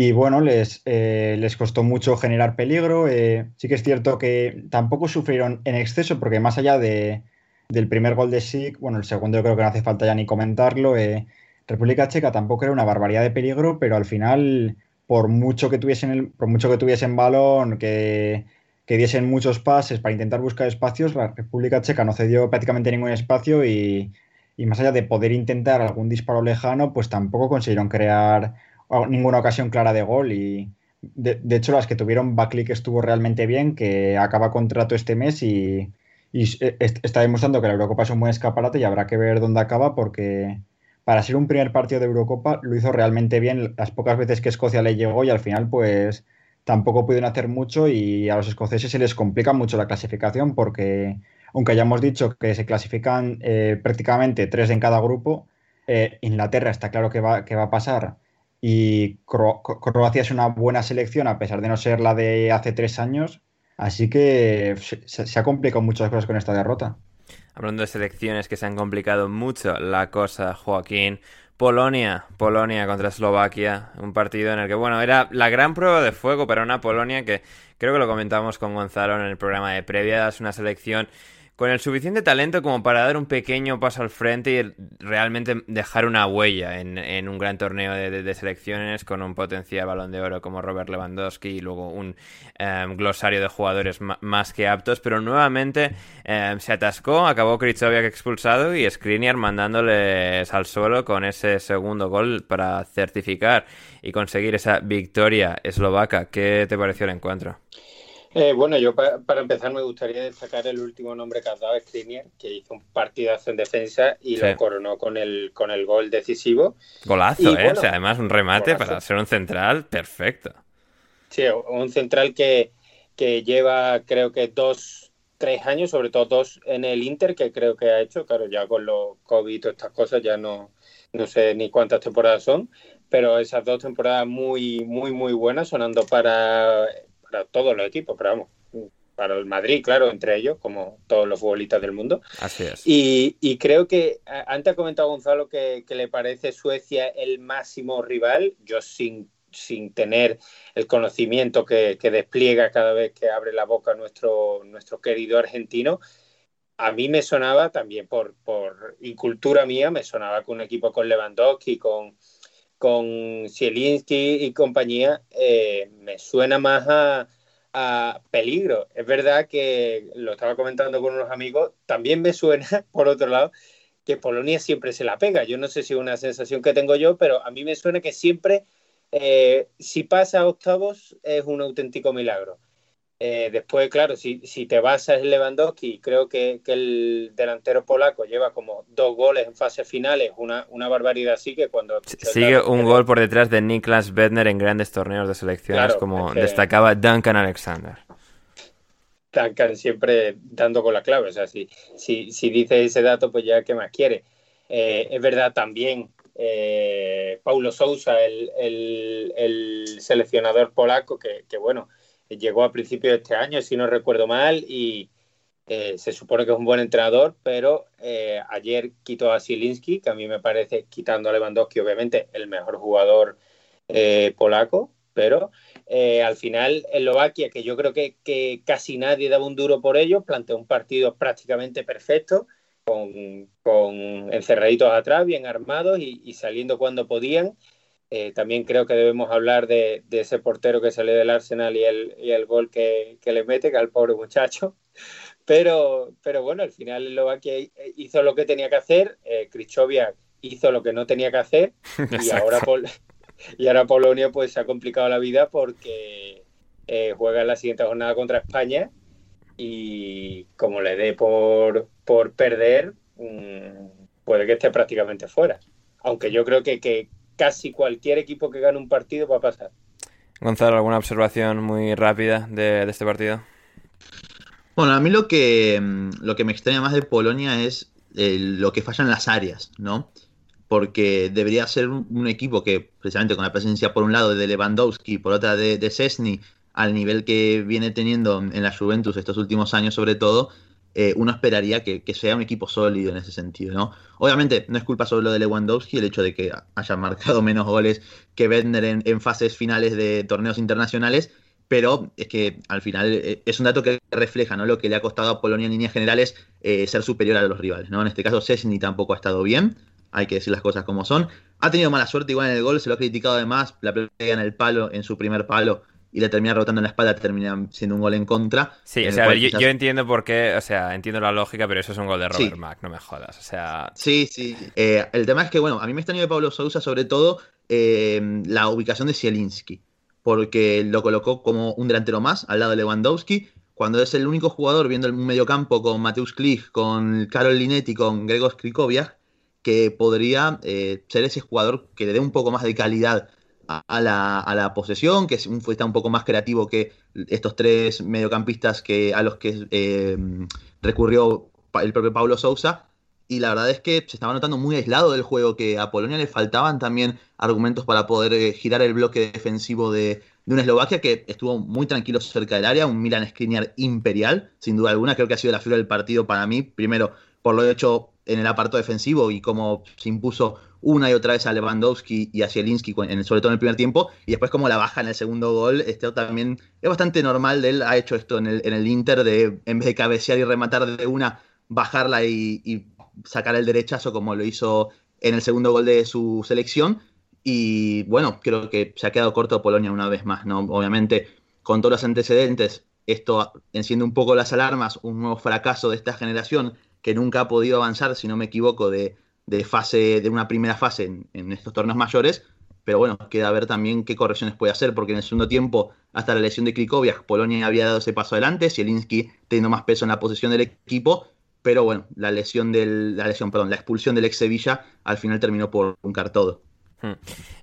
y bueno, les, eh, les costó mucho generar peligro. Eh, sí que es cierto que tampoco sufrieron en exceso, porque más allá de, del primer gol de SIC, bueno, el segundo yo creo que no hace falta ya ni comentarlo. Eh, República Checa tampoco era una barbaridad de peligro, pero al final, por mucho que tuviesen, el, por mucho que tuviesen balón, que, que diesen muchos pases para intentar buscar espacios, la República Checa no cedió prácticamente ningún espacio y, y más allá de poder intentar algún disparo lejano, pues tampoco consiguieron crear ninguna ocasión clara de gol y de, hecho las que tuvieron Backlick estuvo realmente bien, que acaba contrato este mes y, está demostrando que la Eurocopa es un buen escaparate y habrá que ver dónde acaba porque para ser un primer partido de Eurocopa lo hizo realmente bien. Las pocas veces que Escocia le llegó y al final pues tampoco pudieron hacer mucho y a los escoceses se les complica mucho la clasificación porque aunque hayamos dicho que se clasifican eh, prácticamente tres en cada grupo, eh, Inglaterra está claro que va, que va a pasar y Croacia es una buena selección a pesar de no ser la de hace tres años, así que se, ha complicado muchas cosas con esta derrota. Hablando de selecciones que se han complicado mucho la cosa, Joaquín, Polonia, Polonia contra Eslovaquia, un partido en el que, bueno, era la gran prueba de fuego para una Polonia que creo que lo comentamos con Gonzalo en el programa de previa, es una selección con el suficiente talento como para dar un pequeño paso al frente y realmente dejar una huella en, un gran torneo de, selecciones con un potencial balón de oro como Robert Lewandowski y luego un em, glosario de jugadores más que aptos, pero nuevamente em, se atascó, acabó Krichoviak expulsado y Skriniar mandándoles al suelo con ese segundo gol para certificar y conseguir esa victoria eslovaca. ¿Qué te pareció el encuentro? Eh, bueno, yo para empezar me gustaría destacar el último nombre que has dado, Skriniar, que hizo un partidazo en defensa y lo coronó con el, con el gol decisivo. Golazo, ¿eh? o sea, además un remate para ser un central perfecto. Sí, un central que, que lleva creo que dos, tres años, sobre todo dos en el Inter, que creo que ha hecho, claro, ya con los COVID y todas estas cosas ya no, no sé ni cuántas temporadas son, pero esas dos temporadas muy, muy, muy buenas, sonando para para todos los equipos, pero vamos, para el Madrid, claro, entre ellos, como todos los futbolistas del mundo. Así es. Y, creo que antes ha comentado Gonzalo que, le parece Suecia el máximo rival. Yo sin, sin tener el conocimiento que, despliega cada vez que abre la boca nuestro, nuestro querido argentino, a mí me sonaba también por, por incultura mía, me sonaba con un equipo con Lewandowski, con, con Zielinski y compañía, eh, me suena más a, peligro. Es verdad que lo estaba comentando con unos amigos, también me suena, [laughs] por otro lado, que Polonia siempre se la pega. Yo no sé si es una sensación que tengo yo, pero a mí me suena que siempre, eh, si pasa a octavos, es un auténtico milagro. Eh, después, claro, si, si te basas en Lewandowski, creo que, el delantero polaco lleva como dos goles en fases finales, una, una barbaridad así que cuando... Sigue un gol por detrás de Niklas Bedner en grandes torneos de selecciones, como destacaba Duncan Alexander. Duncan siempre dando con la clave, o sea, si, si, si dice ese dato, pues ya, ¿qué más quiere? Eh, es verdad también eh, Paulo Sousa, el, el, seleccionador polaco, que, que bueno llegó a principios de este año, si no recuerdo mal, y eh, se supone que es un buen entrenador, pero eh, ayer quitó a Zielinski, que a mí me parece, quitando a Lewandowski, obviamente, el mejor jugador eh, polaco, pero al final Eslovaquia, que yo creo que, casi nadie daba un duro por ellos, planteó un partido prácticamente perfecto, con, con encerraditos atrás, bien armados y saliendo cuando podían. Eh, también creo que debemos hablar de, ese portero que sale del Arsenal y el, y el gol que, le mete, que al pobre muchacho. [laughs] Pero, pero bueno, al final Eslovaquia hizo lo que tenía que hacer, eh, hizo lo que no tenía que hacer [laughs] y ahora, y ahora Polonia pues se ha complicado la vida porque eh, juega en la siguiente jornada contra España y como le dé por, por perder, mm, puede que esté prácticamente fuera. Aunque yo creo que, que, casi cualquier equipo que gane un partido va a pasar. Gonzalo, ¿alguna observación muy rápida de, este partido? Bueno, a mí lo que, mm, lo que me extraña más de Polonia es eh, lo que fallan las áreas, ¿no? Porque debería ser un, equipo que, precisamente con la presencia por un lado de Lewandowski y por otra de, de Cesny, al nivel que viene teniendo en la Juventus estos últimos años sobre todo, eh, uno esperaría que, sea un equipo sólido en ese sentido, ¿no? Obviamente no es culpa solo lo de Lewandowski el hecho de que haya marcado menos goles que Bender en, fases finales de torneos internacionales, pero es que al final eh, es un dato que refleja ¿no? lo que le ha costado a Polonia en líneas generales eh, ser superior a los rivales, ¿no? En este caso Cesny tampoco ha estado bien, hay que decir las cosas como son. Ha tenido mala suerte igual en el gol, se lo ha criticado además, la pega en el palo, en su primer palo, y le termina rebotando en la espalda, termina siendo un gol en contra. Sí, o sea, yo, entiendo por qué, o sea, entiendo la lógica, pero eso es un gol de Robert Mack, no me jodas, o sea... Sí, sí. Eh, el tema es que, bueno, a mí me extrañó de Pablo Sousa sobre todo eh, la ubicación de Zielinski, porque lo colocó como un delantero más al lado de Lewandowski, cuando es el único jugador viendo un mediocampo con Mateus Klich, con Karol Linetti, con Gregor Skrikoviak, que podría eh, ser ese jugador que le dé un poco más de calidad a, la, posesión, que está un poco más creativo que estos tres mediocampistas que, a los que eh, recurrió el propio Pablo Sousa. Y la verdad es que se estaba notando muy aislado del juego, que a Polonia le faltaban también argumentos para poder eh, girar el bloque defensivo de, de una Eslovaquia que estuvo muy tranquilo cerca del área, un Milan Skriniar imperial, sin duda alguna, creo que ha sido la figura del partido para mí, primero por lo hecho en el aparto defensivo y cómo se impuso una y otra vez a Lewandowski y a Zielinski, sobre todo en el primer tiempo, y después como la baja en el segundo gol, esto también es bastante normal de él, ha hecho esto en el, en el Inter, de en vez de cabecear y rematar de una, bajarla y, sacar el derechazo como lo hizo en el segundo gol de su selección, y bueno, creo que se ha quedado corto Polonia una vez más, ¿no? Obviamente, con todos los antecedentes, esto enciende un poco las alarmas, un nuevo fracaso de esta generación que nunca ha podido avanzar, si no me equivoco, de, fase, de una primera fase en, estos torneos mayores. Pero bueno, queda ver también qué correcciones puede hacer, porque en el segundo tiempo, hasta la lesión de Krikoviak, Polonia había dado ese paso adelante, Zielinski teniendo más peso en la posición del equipo, pero bueno, la lesión del, la lesión, perdón, la expulsión del ex Sevilla al final terminó por truncar todo. Hmm.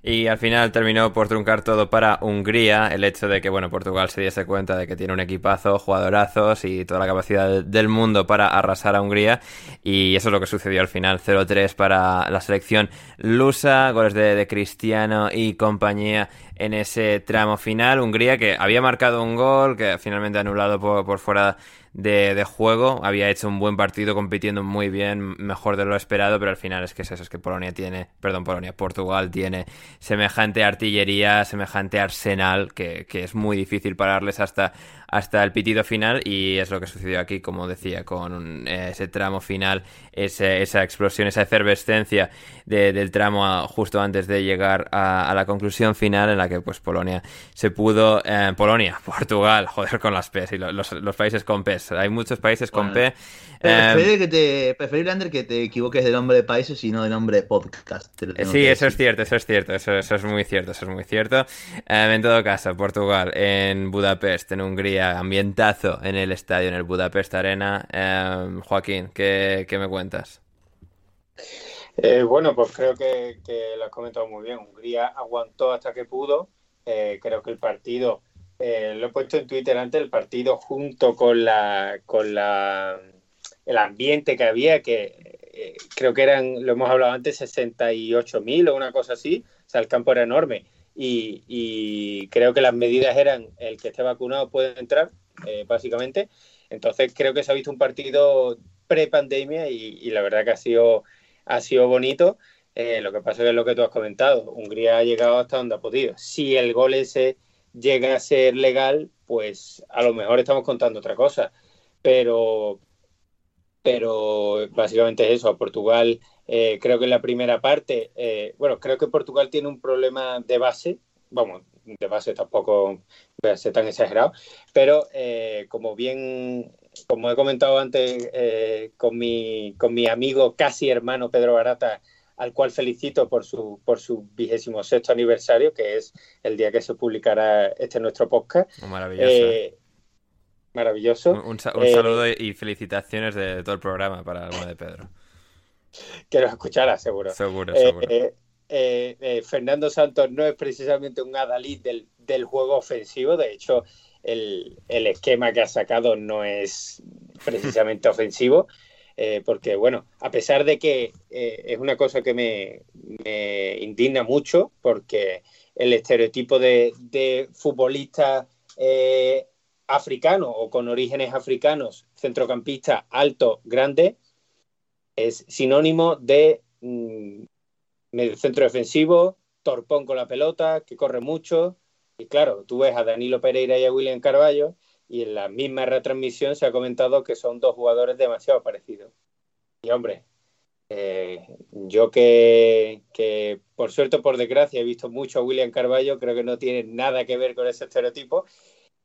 Y al final terminó por truncar todo para Hungría, el hecho de que bueno, Portugal se diese cuenta de que tiene un equipazo, jugadorazos y toda la capacidad del mundo para arrasar a Hungría. Y eso es lo que sucedió al final, 0-3 para la selección lusa, goles de, Cristiano y compañía en ese tramo final. Hungría que había marcado un gol, que finalmente anulado por, por fuera de, juego. Había hecho un buen partido compitiendo muy bien, mejor de lo esperado, pero al final es que es eso, es que Polonia tiene, perdón, Polonia, Portugal tiene semejante artillería, semejante arsenal, que, que es muy difícil pararles hasta, hasta el pitido final y es lo que sucedió aquí, como decía, con ese tramo final, esa explosión, esa efervescencia del tramo justo antes de llegar a, la conclusión final en la que pues Polonia se pudo, eh, Polonia, [laughs] Portugal, joder con las P, y los, los, países con P, hay muchos países con P. Eh, que te, preferible, Ander, que te equivoques de nombre de países y no de nombre de podcast. Sí, eso es cierto, eso es cierto, eso, es muy cierto, eso es muy cierto. Em, en todo caso, Portugal, en Budapest, en Hungría, ambientazo en el estadio, en el Budapest Arena. Em, Joaquín, ¿qué, me cuentas? Eh, bueno, pues creo que, lo has comentado muy bien. Hungría aguantó hasta que pudo. Eh, creo que el partido, eh, lo he puesto en Twitter antes, el partido junto con la con la el ambiente que había, que creo que eran, lo hemos hablado antes, 68.000 o una cosa así. O sea, el campo era enorme. Y, creo que las medidas eran el que esté vacunado puede entrar, básicamente. Entonces creo que se ha visto un partido pre-pandemia y, la verdad que ha sido, ha sido bonito. Eh, lo que pasa es que es lo que tú has comentado. Hungría ha llegado hasta donde ha podido. Si el gol ese llega a ser legal, pues a lo mejor estamos contando otra cosa. Pero, pero básicamente es eso. A Portugal, eh, creo que en la primera parte, eh, bueno, creo que Portugal tiene un problema de base. Vamos, de base tampoco voy a ser tan exagerado, pero como bien como he comentado antes eh, con, mi, con mi amigo casi hermano Pedro Barata, al cual felicito por su, por su vigésimo sexto aniversario, que es el día que se publicará este nuestro podcast. Oh, maravilloso. Eh, maravilloso. Un, eh, saludo y felicitaciones de todo el programa para el de Pedro. Que lo escuchará, seguro. Seguro, seguro. Fernando Santos no es precisamente un adalid del, del juego ofensivo, de hecho el, esquema que ha sacado no es precisamente [laughs] ofensivo, eh, porque bueno, a pesar de que eh, es una cosa que me, indigna mucho, porque el estereotipo de, futbolista eh, africano o con orígenes africanos, centrocampista alto, grande, es sinónimo de mm, centro defensivo, torpón con la pelota, que corre mucho, y claro, tú ves a Danilo Pereira y a William Carballo y en la misma retransmisión se ha comentado que son dos jugadores demasiado parecidos. Y hombre, Eh, yo que, por suerte o por desgracia he visto mucho a William Carballo, creo que no tiene nada que ver con ese estereotipo.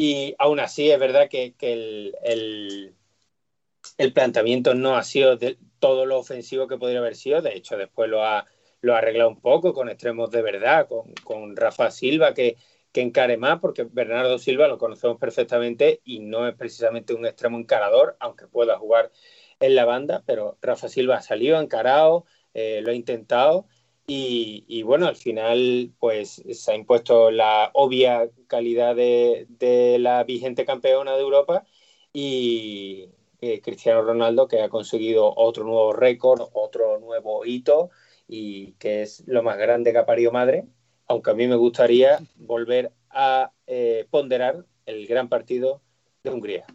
Y aún así es verdad que, el, el, planteamiento no ha sido de todo lo ofensivo que podría haber sido. De hecho, después lo ha, lo ha arreglado un poco con extremos de verdad, con, con Rafa Silva, que, que encare más, porque Bernardo Silva lo conocemos perfectamente y no es precisamente un extremo encarador, aunque pueda jugar en la banda, pero Rafa Silva ha salido, encarado, eh, lo ha intentado y, bueno, al final pues se ha impuesto la obvia calidad de, de la vigente campeona de Europa y eh, Cristiano Ronaldo que ha conseguido otro nuevo récord, otro nuevo hito y que es lo más grande que ha parido madre, aunque a mí me gustaría volver a eh, ponderar el gran partido de Hungría.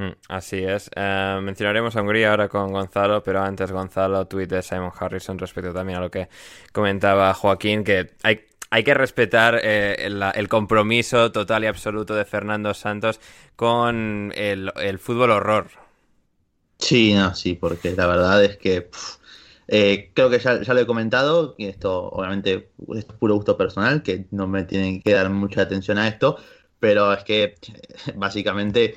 Hmm, así es. Eh, mencionaremos a Hungría ahora con Gonzalo, pero antes Gonzalo, tweet de Simon Harrison respecto también a lo que comentaba Joaquín, que hay, hay que respetar eh, el, compromiso total y absoluto de Fernando Santos con el, el fútbol horror. Sí, no, sí, porque la verdad es que eh, creo que ya, ya, lo he comentado, y esto obviamente es puro gusto personal, que no me tienen que dar mucha atención a esto, pero es que [laughs] básicamente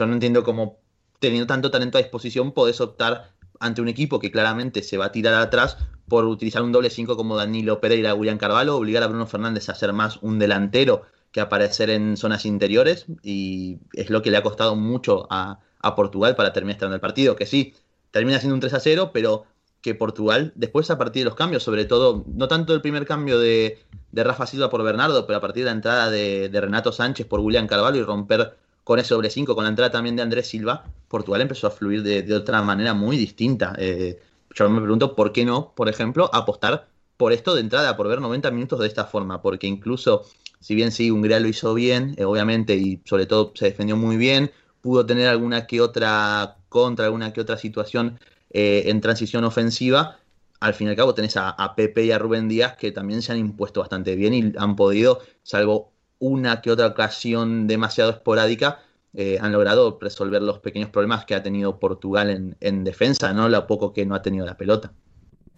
yo no entiendo cómo teniendo tanto talento a disposición podés optar ante un equipo que claramente se va a tirar atrás por utilizar un doble 5 como Danilo Pereira, William Carvalho, obligar a Bruno Fernández a ser más un delantero que aparecer en zonas interiores y es lo que le ha costado mucho a, a Portugal para terminar estando el partido, que sí, termina siendo un 3 a 0, pero que Portugal, después a partir de los cambios, sobre todo, no tanto el primer cambio de, de Rafa Silva por Bernardo, pero a partir de la entrada de, de Renato Sánchez por William Carvalho y romper con ese doble 5, con la entrada también de Andrés Silva, Portugal empezó a fluir de, de otra manera muy distinta. Eh, yo me pregunto por qué no, por ejemplo, apostar por esto de entrada, por ver 90 minutos de esta forma, porque incluso, si bien sí, Hungría lo hizo bien, eh, obviamente, y sobre todo se defendió muy bien, pudo tener alguna que otra contra, alguna que otra situación eh, en transición ofensiva, al fin y al cabo tenés a, a, Pepe y a Rubén Díaz que también se han impuesto bastante bien y han podido, salvo una que otra ocasión demasiado esporádica, eh, han logrado resolver los pequeños problemas que ha tenido Portugal en, en defensa, ¿no? Lo poco que no ha tenido la pelota.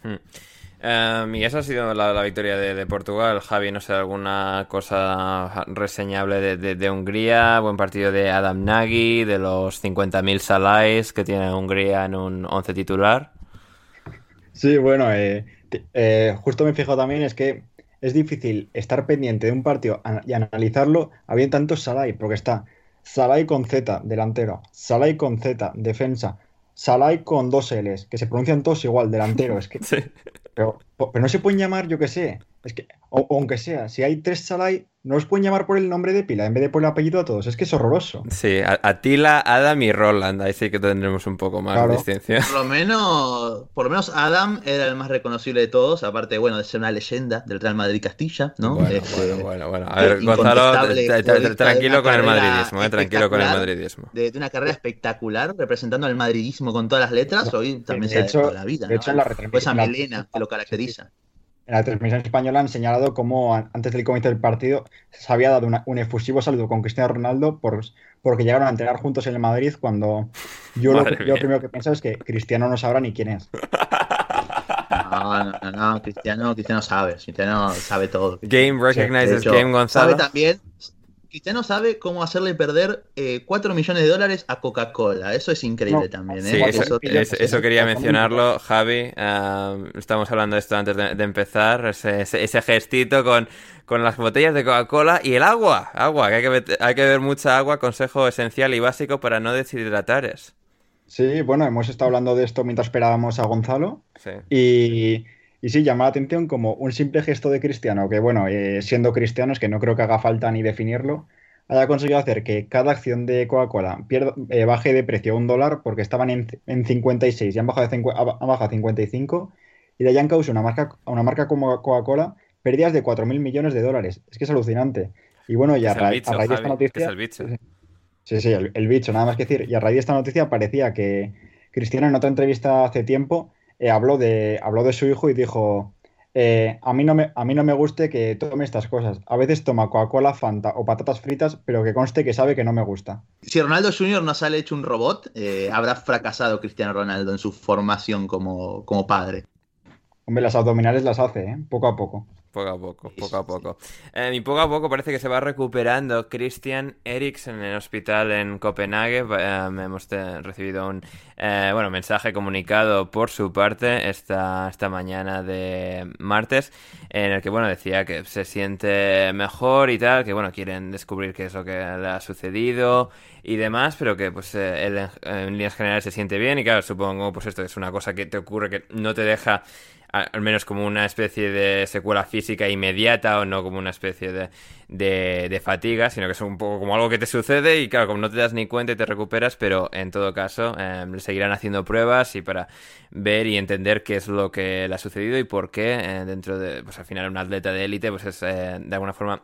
Hmm. Um, y esa ha sido la, la victoria de, de, Portugal. Javi, no sé, alguna cosa reseñable de, de, de, Hungría. Buen partido de Adam Nagy, de los 50.000 salais que tiene Hungría en un 11 titular. Sí, bueno, eh, eh, justo me he fijado también es que es difícil estar pendiente de un partido y analizarlo habiendo tantos Salai, porque está Salai con Z, delantero, Salai con Z, defensa, Salai con dos L's, que se pronuncian todos igual, delantero. Es que. [laughs] Sí. Pero, pero, no se pueden llamar, yo que sé. Es que, o, aunque sea, si hay tres Salai, no los pueden llamar por el nombre de pila en vez de por el apellido a todos. Es que es horroroso. Sí, Atila, Adam y Roland. Ahí sí que tendremos un poco más claro. de distinción. Por lo menos, por lo menos Adam era el más reconocible de todos, aparte, bueno, de ser una leyenda del Real Madrid Castilla, ¿no? Bueno, este, bueno, bueno, bueno, A ver, Gonzalo, tranquilo con el madridismo, eh, tranquilo con el madridismo. De, de, una carrera espectacular, representando al madridismo con todas las letras, hoy también se ha hecho la vida. De hecho, ¿no? en la Pues a melena que lo caracteriza. En la transmisión española han señalado cómo antes del comienzo del partido se había dado una, un efusivo saludo con Cristiano Ronaldo por, porque llegaron a entrenar juntos en el Madrid cuando yo lo, yo lo primero que pienso es que Cristiano no sabrá ni quién es. No, no, no, no, Cristiano, Cristiano sabe, Cristiano sabe todo. Game recognizes sí, game, Gonzalo. Sabe también, Cristiano sabe cómo hacerle perder eh, 4 millones de dólares a Coca-Cola. Eso es increíble no. también. ¿eh? Sí, eso, eso, eso, quería mencionarlo, Javi. Uh, estamos hablando de esto antes de, de empezar. Ese, ese, ese, gestito con, con las botellas de Coca-Cola y el agua. Agua, que hay que, beber, hay que beber mucha agua. Consejo esencial y básico para no deshidratares. Sí, bueno, hemos estado hablando de esto mientras esperábamos a Gonzalo. Sí. Y. Y sí, llama la atención como un simple gesto de cristiano, que bueno, eh, siendo cristianos, que no creo que haga falta ni definirlo, haya conseguido hacer que cada acción de Coca-Cola eh, baje de precio a un dólar porque estaban en, en 56 y han bajado, de han bajado a 55 y le hayan causado una marca, una marca como Coca-Cola pérdidas de 4.000 millones de dólares. Es que es alucinante. Y bueno, y a, ra bicho, a raíz de esta noticia... Es el bicho. Sí, sí, el, el bicho, nada más que decir. Y a raíz de esta noticia parecía que Cristiano en otra entrevista hace tiempo eh, habló, de, habló de su hijo y dijo, eh, a, mí no me, a mí no me guste que tome estas cosas. A veces toma Coca-Cola, Fanta o patatas fritas, pero que conste que sabe que no me gusta. Si Ronaldo Jr. no sale hecho un robot, eh, habrá fracasado Cristiano Ronaldo en su formación como, como padre. Hombre, las abdominales las hace, ¿eh? poco a poco. Poco a poco, poco a poco. Eh, y poco a poco parece que se va recuperando Christian Eriksen en el hospital en Copenhague. Eh, hemos recibido un eh, bueno mensaje comunicado por su parte esta, esta mañana de martes en el que bueno decía que se siente mejor y tal, que bueno quieren descubrir qué es lo que le ha sucedido y demás, pero que pues él en, en líneas generales se siente bien y claro, supongo pues esto es una cosa que te ocurre que no te deja al menos como una especie de secuela física inmediata o no como una especie de, de, fatiga, sino que es un poco como algo que te sucede y claro, como no te das ni cuenta y te recuperas, pero en todo caso eh, seguirán haciendo pruebas y para ver y entender qué es lo que le ha sucedido y por qué eh, dentro de, pues al final un atleta de élite pues es eh, de alguna forma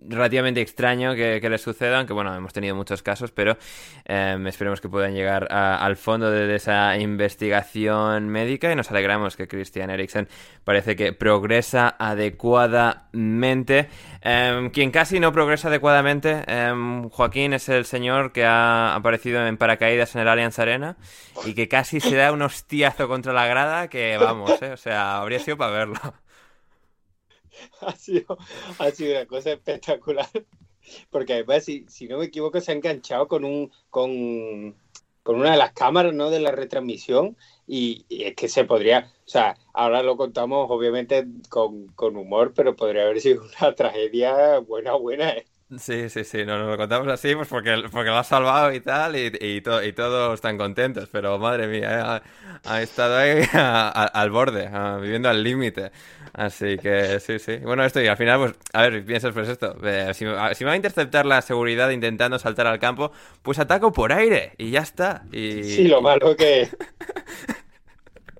relativamente extraño que, que, les suceda, aunque bueno, hemos tenido muchos casos, pero em, esperemos que puedan llegar al fondo de, esa investigación médica y nos alegramos que Christian Eriksen parece que progresa adecuadamente. Em, quien casi no progresa adecuadamente, em, Joaquín, es el señor que ha aparecido en paracaídas en el Allianz Arena y que casi se da un hostiazo contra la grada que vamos, eh, o sea, habría sido para verlo. [laughs] ha sido, ha sido una cosa espectacular. Porque además, si, si no me equivoco, se ha enganchado con un con, con una de las cámaras ¿no? de la retransmisión y, es que se podría, o sea, ahora lo contamos obviamente con, con humor, pero podría haber sido [laughs] una tragedia buena, buena. ¿eh? Sí, sí, sí, nos lo contamos así pues porque, porque lo has salvado y tal, y, y, y todos están contentos, pero madre mía, ¿eh? ha, estado ahí [laughs] al borde, viviendo al límite. Así que sí, sí. Bueno, esto y al final, pues, a ver, piensas pues esto. Eh, si, me va a interceptar la seguridad intentando saltar al campo, pues ataco por aire y ya está. Y... Sí, lo malo que... [laughs]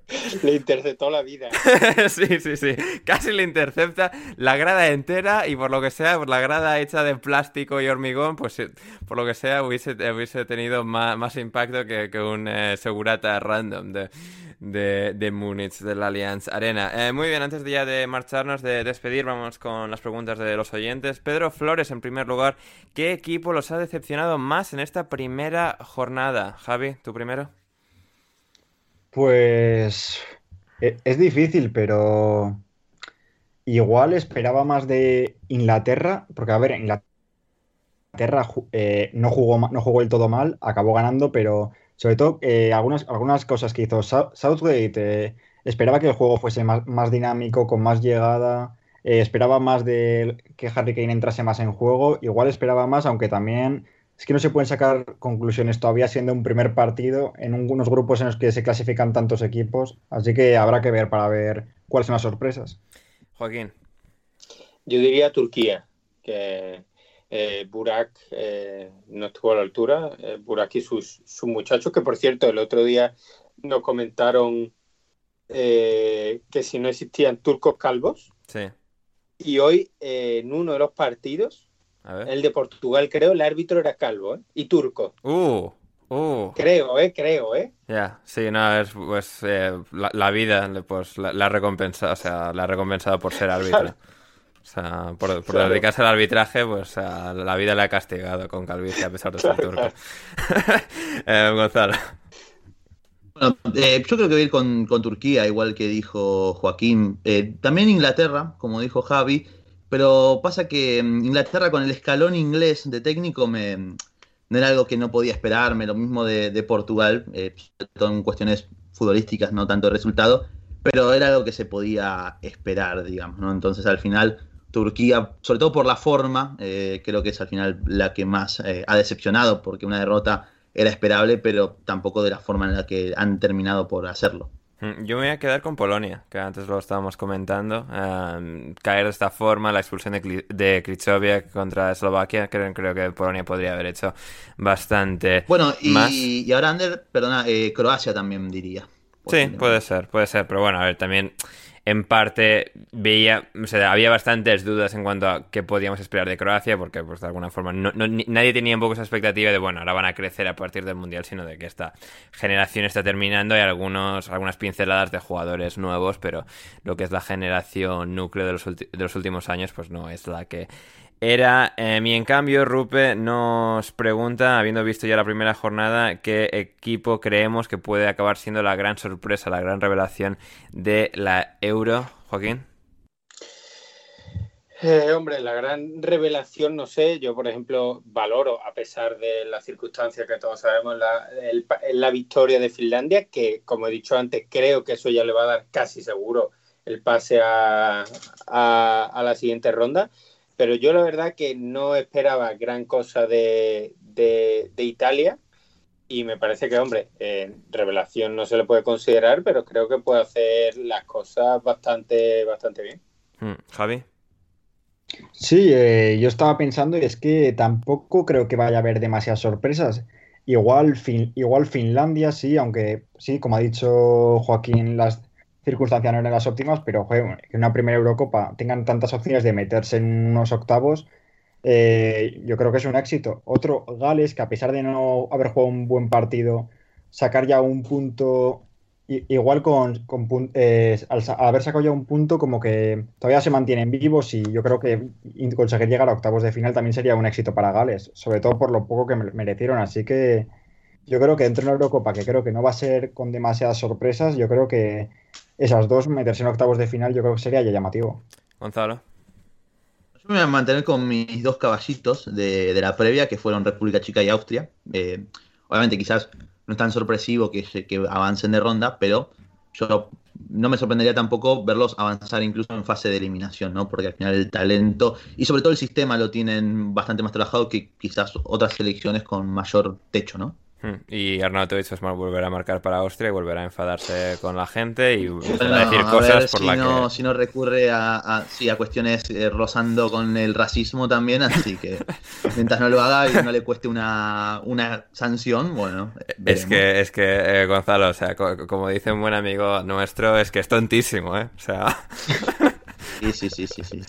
[laughs] Le interceptó la vida. [laughs] sí, sí, sí. Casi le intercepta la grada entera y por lo que sea, por la grada hecha de plástico y hormigón, pues por lo que sea hubiese, hubiese tenido más, impacto que, un eh, segurata random de, de, de Múnich, del Allianz Arena. Eh, muy bien, antes de ya de marcharnos, de despedir, vamos con las preguntas de los oyentes. Pedro Flores, en primer lugar, ¿qué equipo los ha decepcionado más en esta primera jornada? Javi, ¿tú primero? Pues e, es difícil, pero igual esperaba más de Inglaterra, porque a ver, Inglaterra eh, no, jugó, no jugó el todo mal, acabó ganando, pero sobre todo, eh, algunas, algunas cosas que hizo Southgate, eh, esperaba que el juego fuese más, dinámico, con más llegada, esperaba más de que Harry Kane entrase más en juego, igual esperaba más, aunque también es que no se pueden sacar conclusiones todavía siendo un primer partido en unos grupos en los que se clasifican tantos equipos, así que habrá que ver para ver cuáles son las sorpresas. Joaquín. Yo diría Turquía, que eh, Burak eh, no estuvo a la altura, eh, Burak y sus, muchachos, que por cierto el otro día nos comentaron eh, que si no existían turcos calvos. Sí. Y hoy en uno de los partidos, el de Portugal creo, el árbitro era calvo y turco. Uh, uh. Creo, eh, creo, eh. Ya, sí, no, es pues la, vida pues la, ha recompensado, o sea, la ha recompensado por ser árbitro. [laughs] O sea, por, dedicarse al arbitraje, pues la vida le ha castigado con calvicie a pesar de ser [laughs] turco. [laughs] eh, Gonzalo. Bueno, eh, yo creo que voy a ir con, Turquía, igual que dijo Joaquín. Eh, también Inglaterra, como dijo Javi, pero pasa que mm, Inglaterra con el escalón inglés de técnico me, no era algo que no podía esperarme, lo mismo de, de Portugal, eh, en cuestiones futbolísticas, no tanto el resultado, pero era algo que se podía esperar, digamos, ¿no? Entonces al final Turquía, sobre todo por la forma, eh, creo que es al final la que más eh, ha decepcionado, porque una derrota era esperable, pero tampoco de la forma en la que han terminado por hacerlo. Yo me voy a quedar con Polonia, que antes lo estábamos comentando. Em, caer de esta forma, la expulsión de, de contra Eslovaquia, creo, creo que Polonia podría haber hecho bastante. Bueno, y, más. y ahora, Ander, perdona, eh, Croacia también diría. Sí, puede ser, puede ser, pero bueno, a ver, también en parte veía, o sea, había bastantes dudas en cuanto a qué podíamos esperar de Croacia, porque pues de alguna forma no, nadie tenía un poco esa expectativa de, bueno, ahora van a crecer a partir del Mundial, sino de que esta generación está terminando. Y algunos, algunas pinceladas de jugadores nuevos, pero lo que es la generación núcleo de los, de los últimos años, pues no es la que era eh, y en cambio Rupe nos pregunta, habiendo visto ya la primera jornada, qué equipo creemos que puede acabar siendo la gran sorpresa, la gran revelación de la Euro, Joaquín. Eh, hombre, la gran revelación, no sé, yo por ejemplo valoro, a pesar de las circunstancias que todos sabemos, la, la victoria de Finlandia, que como he dicho antes, creo que eso ya le va a dar casi seguro el pase a, a la siguiente ronda pero yo la verdad que no esperaba gran cosa de, Italia y me parece que, hombre, revelación no se le puede considerar, pero creo que puede hacer las cosas bastante, bastante bien. Hmm, Javi. Sí, eh, yo estaba pensando y es que tampoco creo que vaya a haber demasiadas sorpresas. Igual, igual Finlandia sí, aunque sí, como ha dicho Joaquín, las circunstancias no eran las óptimas, pero que en una primera Eurocopa tengan tantas opciones de meterse en unos octavos, eh, yo creo que es un éxito. Otro, Gales, que a pesar de no haber jugado un buen partido, sacar ya un punto, igual con, eh, al, haber sacado ya un punto, como que todavía se mantienen vivos y yo creo que conseguir llegar a octavos de final también sería un éxito para Gales, sobre todo por lo poco que merecieron. Así que yo creo que dentro de la Eurocopa, que creo que no va a ser con demasiadas sorpresas, yo creo que esas dos, meterse en octavos de final, yo creo que sería ya llamativo. Gonzalo. Yo me voy a mantener con mis dos caballitos de, la previa, que fueron República Chica y Austria. Eh, obviamente, quizás no es tan sorpresivo que, que avancen de ronda, pero yo no me sorprendería tampoco verlos avanzar incluso en fase de eliminación, ¿no? Porque al final el talento y sobre todo el sistema lo tienen bastante más trabajado que quizás otras selecciones con mayor techo, ¿no? Hmm. Y Arnautovic pues, volverá a marcar para Austria y volverá a enfadarse con la gente y a decir cosas por si la no, que... Si no recurre a, a, a cuestiones eh, rozando con el racismo también, así que [laughs] mientras no lo haga y no le cueste una, una sanción, bueno... Es que, es que eh, Gonzalo, o sea, como dice un buen amigo nuestro, es que es tontísimo, ¿eh? O sea... [laughs] Sí, sí, sí, sí, sí.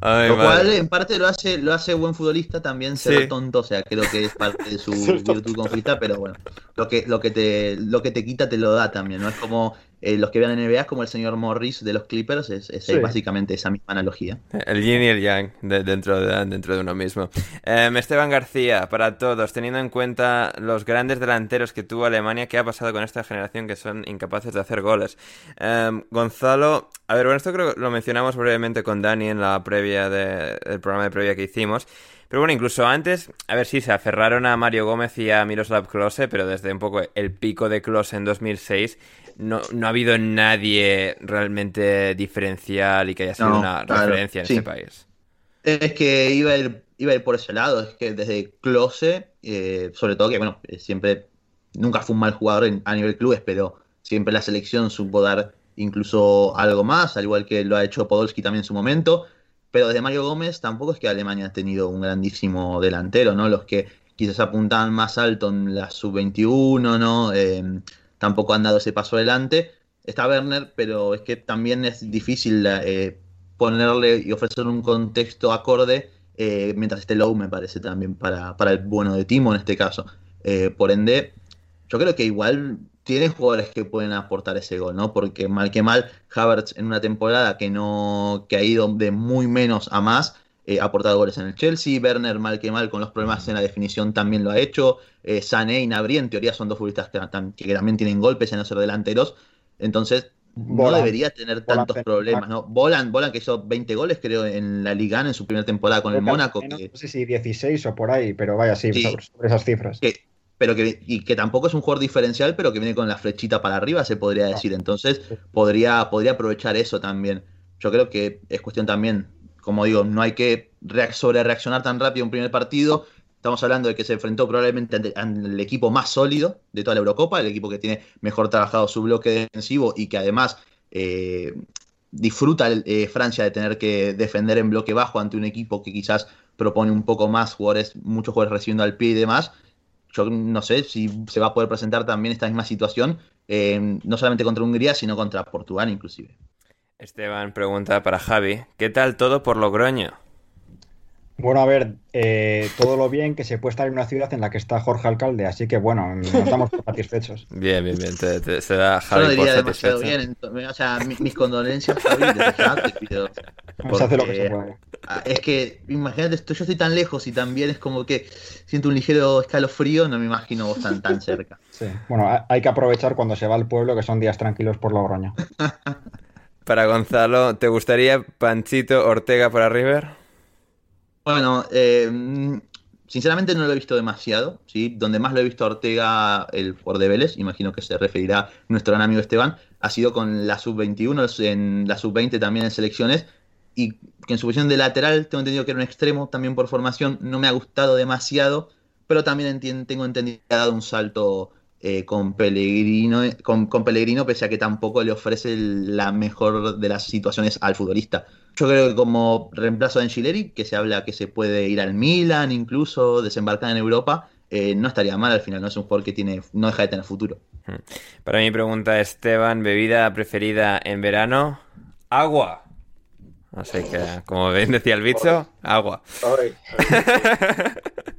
lo cual en parte lo hace, lo hace buen futbolista también ser tonto, o sea, creo que es parte de su [laughs] virtud conflicta, pero bueno, lo que, lo que te, lo que te quita te lo da también, ¿no? Es como eh, los que vean NBA como el señor Morris de los Clippers, es, básicamente esa misma analogía. El yin y el yang dentro, de, dentro de uno mismo. Em, Esteban García, para todos, teniendo en cuenta los grandes delanteros que tuvo Alemania, ¿qué ha pasado con esta generación que son incapaces de hacer goles? Em, Gonzalo, a ver, bueno, esto creo que lo mencionamos brevemente con Dani en la previa del programa de previa que hicimos. Pero bueno, incluso antes, a ver si se aferraron a Mario Gómez y a Miroslav Klose, pero desde un poco el pico de Klose en 2006 no, no ha habido nadie realmente diferencial y que haya sido una referencia en este país. Es que iba a, ir, iba a ir por ese lado, es que desde Close, eh, sobre todo que, bueno, eh, siempre, nunca fue un mal jugador a nivel clubes, pero siempre la selección supo dar incluso algo más, al igual que lo ha hecho Podolski también en su momento. Pero desde Mario Gómez tampoco es que Alemania ha tenido un grandísimo delantero, ¿no? Los que quizás apuntaban más alto en la sub-21, ¿no? Eh, tampoco han dado ese paso adelante. Está Werner, pero es que también es difícil eh, ponerle y ofrecerle un contexto acorde eh, mientras esté low, me parece también para, para, el bueno de Timo en este caso. Eh, por ende, yo creo que igual tiene jugadores que pueden aportar ese gol, ¿no? Porque mal que mal, Havertz en una temporada que no que ha ido de muy menos a más, eh, ha aportado goles en el Chelsea, Werner mal que mal con los problemas en la definición también lo ha hecho, eh, Sané y Nabri en teoría son dos futbolistas que, también tienen golpes en no ser delanteros, entonces no debería tener tantos problemas, ¿no? Volan, Volan que hizo 20 goles creo en la Liga en su primera temporada con el Mónaco. No sé si 16 o por ahí, pero vaya, sí, sobre, esas cifras. Pero que, y que tampoco es un jugador diferencial, pero que viene con la flechita para arriba, se podría decir. Entonces, podría, podría aprovechar eso también. Yo creo que es cuestión también como digo, no hay que sobre reaccionar tan rápido un primer partido. Estamos hablando de que se enfrentó probablemente al equipo más sólido de toda la Eurocopa, el equipo que tiene mejor trabajado su bloque defensivo y que además eh, disfruta eh, Francia de tener que defender en bloque bajo ante un equipo que quizás propone un poco más jugadores, muchos jugadores recibiendo al pie y demás. Yo no sé si se va a poder presentar también esta misma situación, eh, no solamente contra Hungría, sino contra Portugal inclusive. Esteban pregunta para Javi, ¿qué tal todo por Logroño? Bueno, a ver, eh, todo lo bien que se puede estar en una ciudad en la que está Jorge Alcalde, así que bueno, nos estamos satisfechos. [laughs] Bien, bien, bien, te, te- se da Yo Javi por diría demasiado bien. O sea, mi- mis condolencias, Javi, desde ya te pido. Se hace lo que se puede. Es que, imagínate, esto- yo estoy tan lejos y también es como que siento un ligero escalofrío, no me imagino vos tan, tan cerca. [laughs] Sí. Bueno, ha- hay que aprovechar cuando se va al pueblo, que son días tranquilos por Logroño. [laughs] Para Gonzalo, ¿te gustaría Panchito Ortega para River? Bueno, eh, mm, sinceramente no lo he visto demasiado, ¿sí? Donde más lo he visto a Ortega, el jugador de Vélez, imagino que se referirá nuestro gran amigo Esteban, ha sido con la sub-21, en la sub-20 también en selecciones, y que en su posición de lateral, tengo entendido que era un extremo también por formación, no me ha gustado demasiado, pero también tengo entendido que ha dado un salto eh, con Pellegrino, con, con Pellegrino, pese a que tampoco le ofrece la mejor de las situaciones al futbolista. Yo creo que como reemplazo de Angileri, que se habla que se puede ir al Milan, incluso desembarcar en Europa, eh, no estaría mal al final, no es un jugador que tiene, no deja de tener futuro. Para mi pregunta, Esteban, ¿bebida preferida en verano? Agua. Así que, como bien decía el bicho, agua. Ay, [laughs]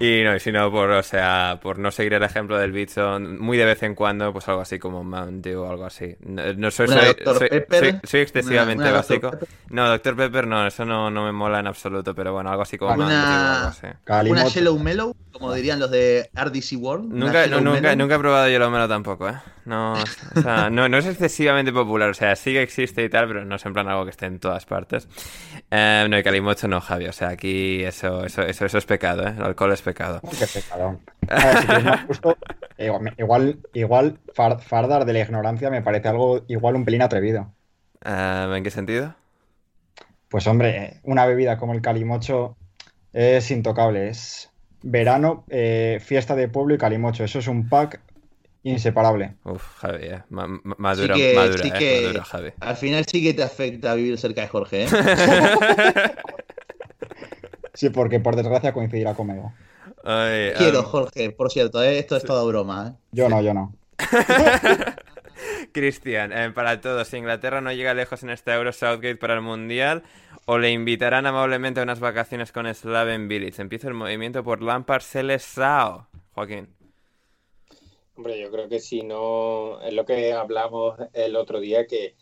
y si no, por, o sea, por no seguir el ejemplo del bicho, muy de vez en cuando, pues algo así como Mountain Dew o algo así. No, no soy, soy, soy- Pepper, soy- soy excesivamente una- una Dr. básico. No, Dr. Pepper no, eso no, no me mola en absoluto, pero bueno, algo así como Una- Mountain Dew o algo así. Una. Yellow Mellow, como dirían los de RDC World. Nunca, no, nunca, nunca he probado Yellow Mellow tampoco, ¿eh? No, o sea, no, no es excesivamente popular, o sea, sí que existe y tal, pero no es en plan algo que esté en todas partes. Eh, no, y Calimocho no, Javi, o sea, aquí eso, eso, eso, eso es pecado, ¿eh? El alcohol es pecado. Qué pecado. A ver, si quieres más [laughs] gusto, igual, igual, igual far- fardar de la ignorancia me parece algo igual un pelín atrevido. Eh, ¿En qué sentido? Pues hombre, una bebida como el calimocho es intocable. Es verano, eh, fiesta de pueblo y calimocho. Eso es un pack inseparable. Uf, Javi, eh. Ma- ma- Sí que, madura, sí eh, que madura, Javi. al final sí que te afecta vivir cerca de Jorge, ¿eh? [laughs] [laughs] Sí, porque por desgracia coincidirá conmigo. Ay, Quiero, um, Jorge, por cierto, ¿eh? esto es toda broma, ¿eh? Yo no, yo no. [laughs] Cristian, eh, para todos, si Inglaterra no llega lejos en este Euro Southgate para el Mundial, o le invitarán amablemente a unas vacaciones con Slaven Village. Empieza el movimiento por Lampard Selesao. Joaquín. Hombre, yo creo que si no, es lo que hablamos el otro día, que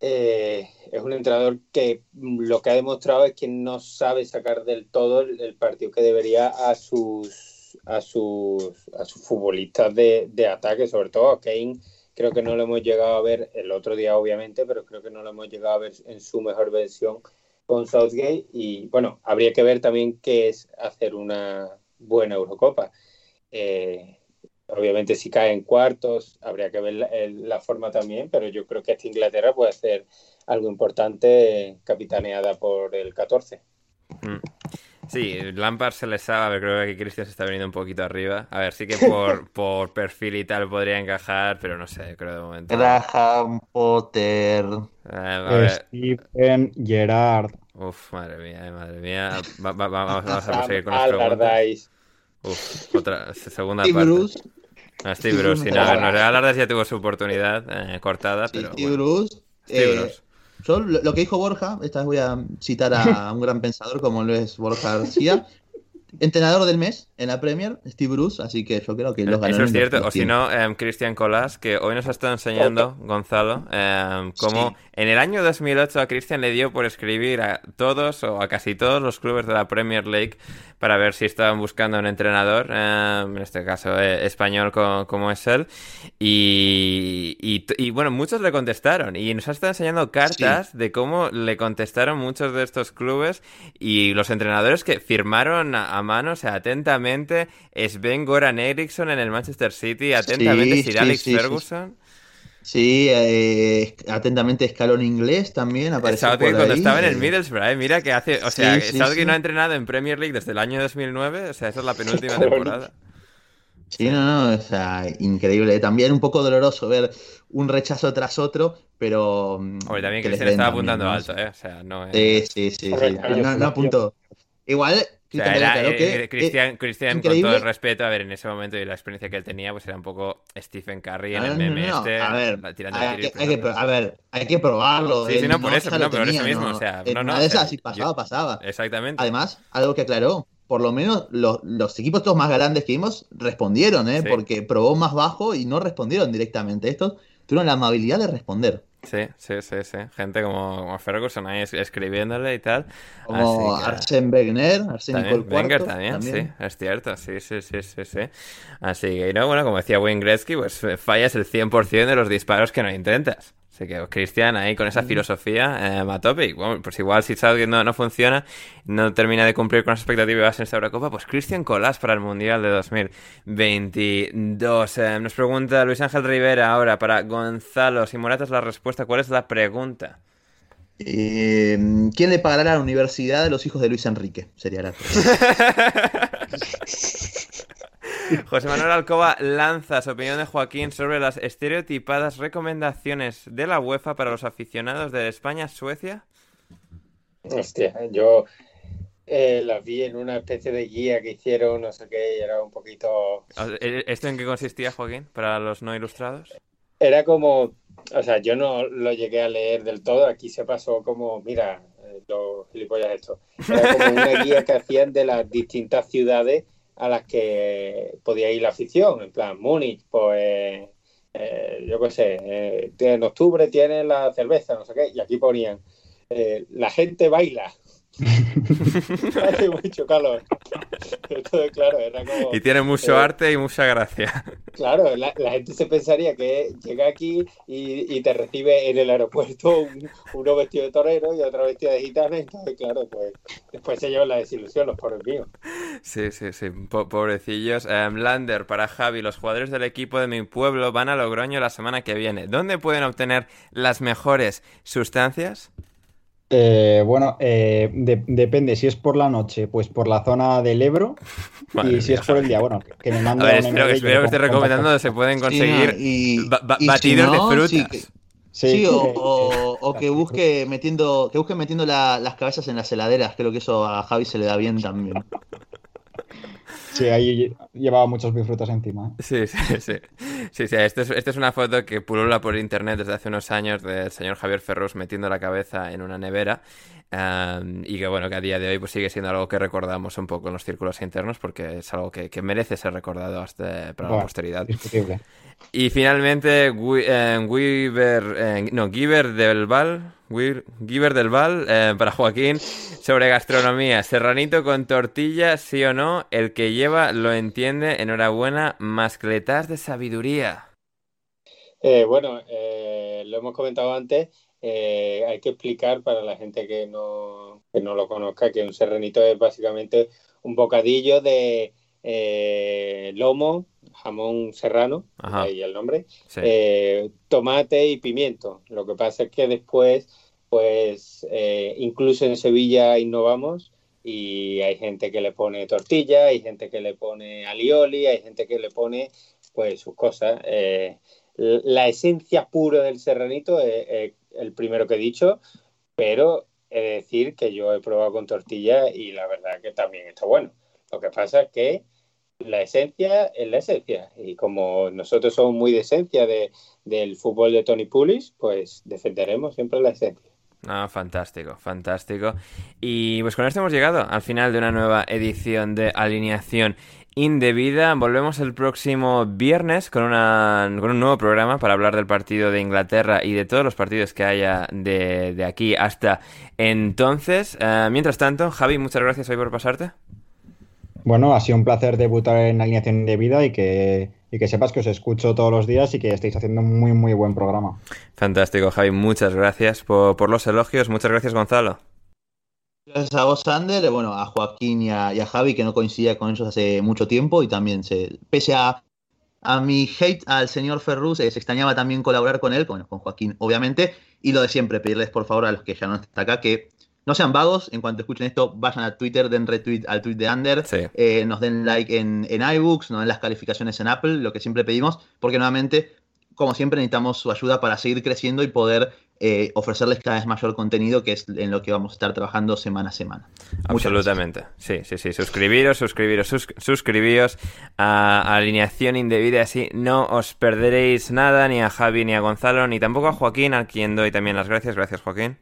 eh, es un entrenador que lo que ha demostrado es que no sabe sacar del todo el, partido que debería a sus a sus a sus futbolistas de, de ataque, sobre todo a Kane. Creo que no lo hemos llegado a ver el otro día, obviamente, pero creo que no lo hemos llegado a ver en su mejor versión con Southgate. Y bueno, habría que ver también qué es hacer una buena Eurocopa. Eh, Obviamente si cae en cuartos habría que ver la, el- la forma también, pero yo creo que esta Inglaterra puede hacer algo importante capitaneada por el 14. Mm. Sí, Lampard Selesao, a ver, creo que aquí Cristian se está veniendo un poquito arriba. A ver, sí que por, [laughs] por perfil y tal podría encajar, pero no sé, creo de momento. Graham Potter. Eh, Steven Gerrard. Uf, madre mía, eh, madre mía. Va- va- va- vamos, vamos a [laughs] proseguir con las preguntas. Uf, otra, segunda parte. Bruce. No, Steve Bruce, [laughs] sí, no, a ver, no, Allardyce ya tuvo su oportunidad eh, cortada, Sí, pero Steve bueno. Bruce. Steve Eh, Bruce. Yo lo, lo que dijo Borja, esta vez voy a citar a [laughs] un gran pensador como lo es Borja García. Entrenador del mes en la Premier, Steve Bruce, así que yo creo que los Eso ganaron. es cierto, o si no, em, Cristian Colás, que hoy nos ha estado enseñando, Gonzalo, em, cómo Sí. en el año 2008 a Cristian le dio por escribir a todos o a casi todos los clubes de la Premier League para ver si estaban buscando un entrenador, em, en este caso eh, español co- como es él, y, y y, bueno, muchos le contestaron y nos ha estado enseñando cartas de cómo le contestaron muchos de estos clubes y los entrenadores que firmaron a, a mano, o sea, atentamente, Sven Goran Eriksson en el Manchester City, atentamente Sí, Sir sí, Alex sí, sí. Ferguson. Sí, eh, atentamente escalón inglés también apareció Southgate por cuando ahí, estaba en el Middlesbrough, eh, mira que hace, o sea, Sí, sí, Southgate sí. no ha entrenado en Premier League desde el año 2009, o sea, esa es la penúltima [laughs] temporada. Sí, no, no, o sea, increíble. También un poco doloroso ver un rechazo tras otro, pero. mm, Hombre, también que Cristian den estaba apuntando alto, eh, o sea, no es... Sí, sí, sí, sí. No, no apuntó. Igual Cristian, eh, eh, Cristian, con todo el respeto, a ver, en ese momento y la experiencia que él tenía, pues era un poco Stephen Curry en el meme este. A ver, hay, que, a ver, hay que probarlo. Sí, sí, no, por eso, no, por eso mismo. O sea, no, no, esas, si pasaba, pasaba. Exactamente. Además, algo que aclaró, por lo menos los, los equipos todos más grandes que vimos respondieron, ¿eh? Porque probó más bajo y no respondieron directamente. Estos tuvieron la amabilidad de responder. Sí, sí, sí, sí. Gente como, como Ferguson ahí escribiéndole y tal. Como que... Arsène Wenger, Arsène también, Wenger también, sí, es cierto, sí, sí, sí, sí, sí. Así que, no, bueno, como decía Wayne Gretzky, pues fallas el 100% de los disparos que no intentas. Así que Cristian ahí con esa filosofía eh, a tope. bueno, pues igual si sabes que no, no, funciona, no termina de cumplir con las expectativas en esta Eurocopa, pues Cristian Colás para el Mundial de 2022. Eh, nos pregunta Luis Ángel Rivera ahora para Gonzalo. Si Morata es la respuesta, ¿cuál es la pregunta? Eh, ¿Quién le pagará a la universidad de los hijos de Luis Enrique? Sería la pregunta. [laughs] José Manuel Alcoba lanza su opinión de Joaquín sobre las estereotipadas recomendaciones de la UEFA para los aficionados de España-Suecia. Hostia, yo eh, las vi en una especie de guía que hicieron, no sé qué, y era un poquito... ¿E-, ¿Esto en qué consistía, Joaquín, para los no ilustrados? Era como, o sea, yo no lo llegué a leer del todo, aquí se pasó como, mira, eh, los gilipollas esto. Era como una guía que hacían de las distintas ciudades a las que podía ir la afición, en plan, Múnich, pues, eh, yo qué sé, eh, en octubre tiene la cerveza, no sé qué, y aquí ponían, eh, la gente baila, Hace mucho calor. claro, era como, y tiene mucho eh, arte y mucha gracia. Claro, la, gente se pensaría que llega aquí y, te recibe en el aeropuerto uno vestido de torero y otro vestido de gitana. Entonces, claro, pues después se lleva la desilusión, los pobres míos. Sí, sí, sí, pobrecillos. Um, Lander, para Javi, los jugadores del equipo de mi pueblo van a Logroño la semana que viene. ¿Dónde pueden obtener las mejores sustancias? Eh, bueno, eh, depende. Si es por la noche, pues por la zona del Ebro. [laughs] y si es por el día, bueno, que me manda. A ver, espero, que esté recomendando se pueden conseguir batidos de frutas. Sí, [laughs] o, que busque metiendo, que busque metiendo las cabezas en las heladeras. Creo que eso a Javi se le da bien también. Sí, ahí llevaba muchos bifrutas encima. ¿eh? [laughs] Sí, sí, sí. Sí, sí, esta es, es, una foto que pulula por internet desde hace unos años del señor Javier Ferrus metiendo la cabeza en una nevera y que bueno, que a día de hoy pues sigue siendo algo que recordamos un poco en los círculos internos porque es algo que, merece ser recordado hasta para la posteridad. Y finalmente, eh, Weaver, eh, no, Giver del Val, Giver del Val, eh, para Joaquín, sobre gastronomía. Serranito con tortilla, sí o no, el que lleva lo entiende. Enhorabuena, mascletas de sabiduría. bueno, lo hemos comentado antes. Hay que explicar para la gente que no, que no lo conozca que un serranito es básicamente un bocadillo de lomo jamón serrano, ahí el nombre, eh, tomate y pimiento. Lo que pasa es que después, pues eh, incluso en Sevilla innovamos y hay gente que le pone tortilla, hay gente que le pone alioli, hay gente que le pone pues sus cosas. Eh, la esencia pura del serranito es, el primero que he dicho, pero he de decir que yo he probado con tortilla y la verdad que también está bueno. Lo que pasa es que la esencia es la esencia. Y como nosotros somos muy de esencia de, del fútbol de Tony Pulis, pues defenderemos siempre la esencia. Ah, fantástico, fantástico. Y pues con esto hemos llegado al final de una nueva edición de Alineación Indebida. Volvemos el próximo viernes con, una, con un nuevo programa para hablar del partido de Inglaterra y de todos los partidos que haya de, aquí hasta entonces. Eh, mientras tanto, Javi, muchas gracias hoy por pasarte. Bueno, ha sido un placer debutar en Alineación de Vida y que, que sepas que os escucho todos los días y que estáis haciendo un muy, muy buen programa. Fantástico, Javi. Muchas gracias por, los elogios. Muchas gracias, Gonzalo. Gracias a vos, Sander, bueno, a Joaquín y a, Javi, que no coincidía con ellos hace mucho tiempo y también, se, pese a, a mi hate al señor Ferrus, eh, se extrañaba también colaborar con él, con Joaquín, obviamente, y lo de siempre, pedirles por favor a los que ya no están acá que no sean vagos, en cuanto escuchen esto, vayan a Twitter, den retweet al tweet de Under, eh, nos den like en, en iBooks, nos den las calificaciones en Apple, lo que siempre pedimos, porque nuevamente, como siempre, necesitamos su ayuda para seguir creciendo y poder eh, ofrecerles cada vez mayor contenido, que es en lo que vamos a estar trabajando semana a semana. Absolutamente. Sí, sí, sí. Suscribiros, suscribiros, suscribiros a, Alineación Indebida, así no os perderéis nada, ni a Javi, ni a Gonzalo, ni tampoco a Joaquín, a quien doy también las gracias. Gracias, Joaquín.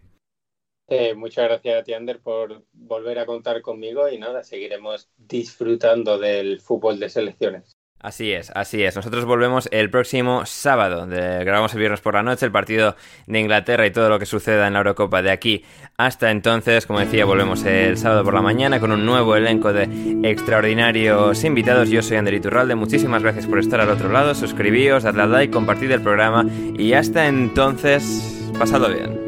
Eh, muchas gracias a ti, Ander, por volver a contar conmigo y nada, seguiremos disfrutando del fútbol de selecciones. Así es, así es. Nosotros volvemos el próximo sábado. grabamos el viernes por la noche el partido de Inglaterra y todo lo que suceda en la Eurocopa de aquí hasta entonces. Como decía, volvemos el sábado por la mañana con un nuevo elenco de extraordinarios invitados. Yo soy Ander Iturralde. Muchísimas gracias por estar al otro lado. Suscribíos, dadle like, compartid el programa y hasta entonces, pasado bien.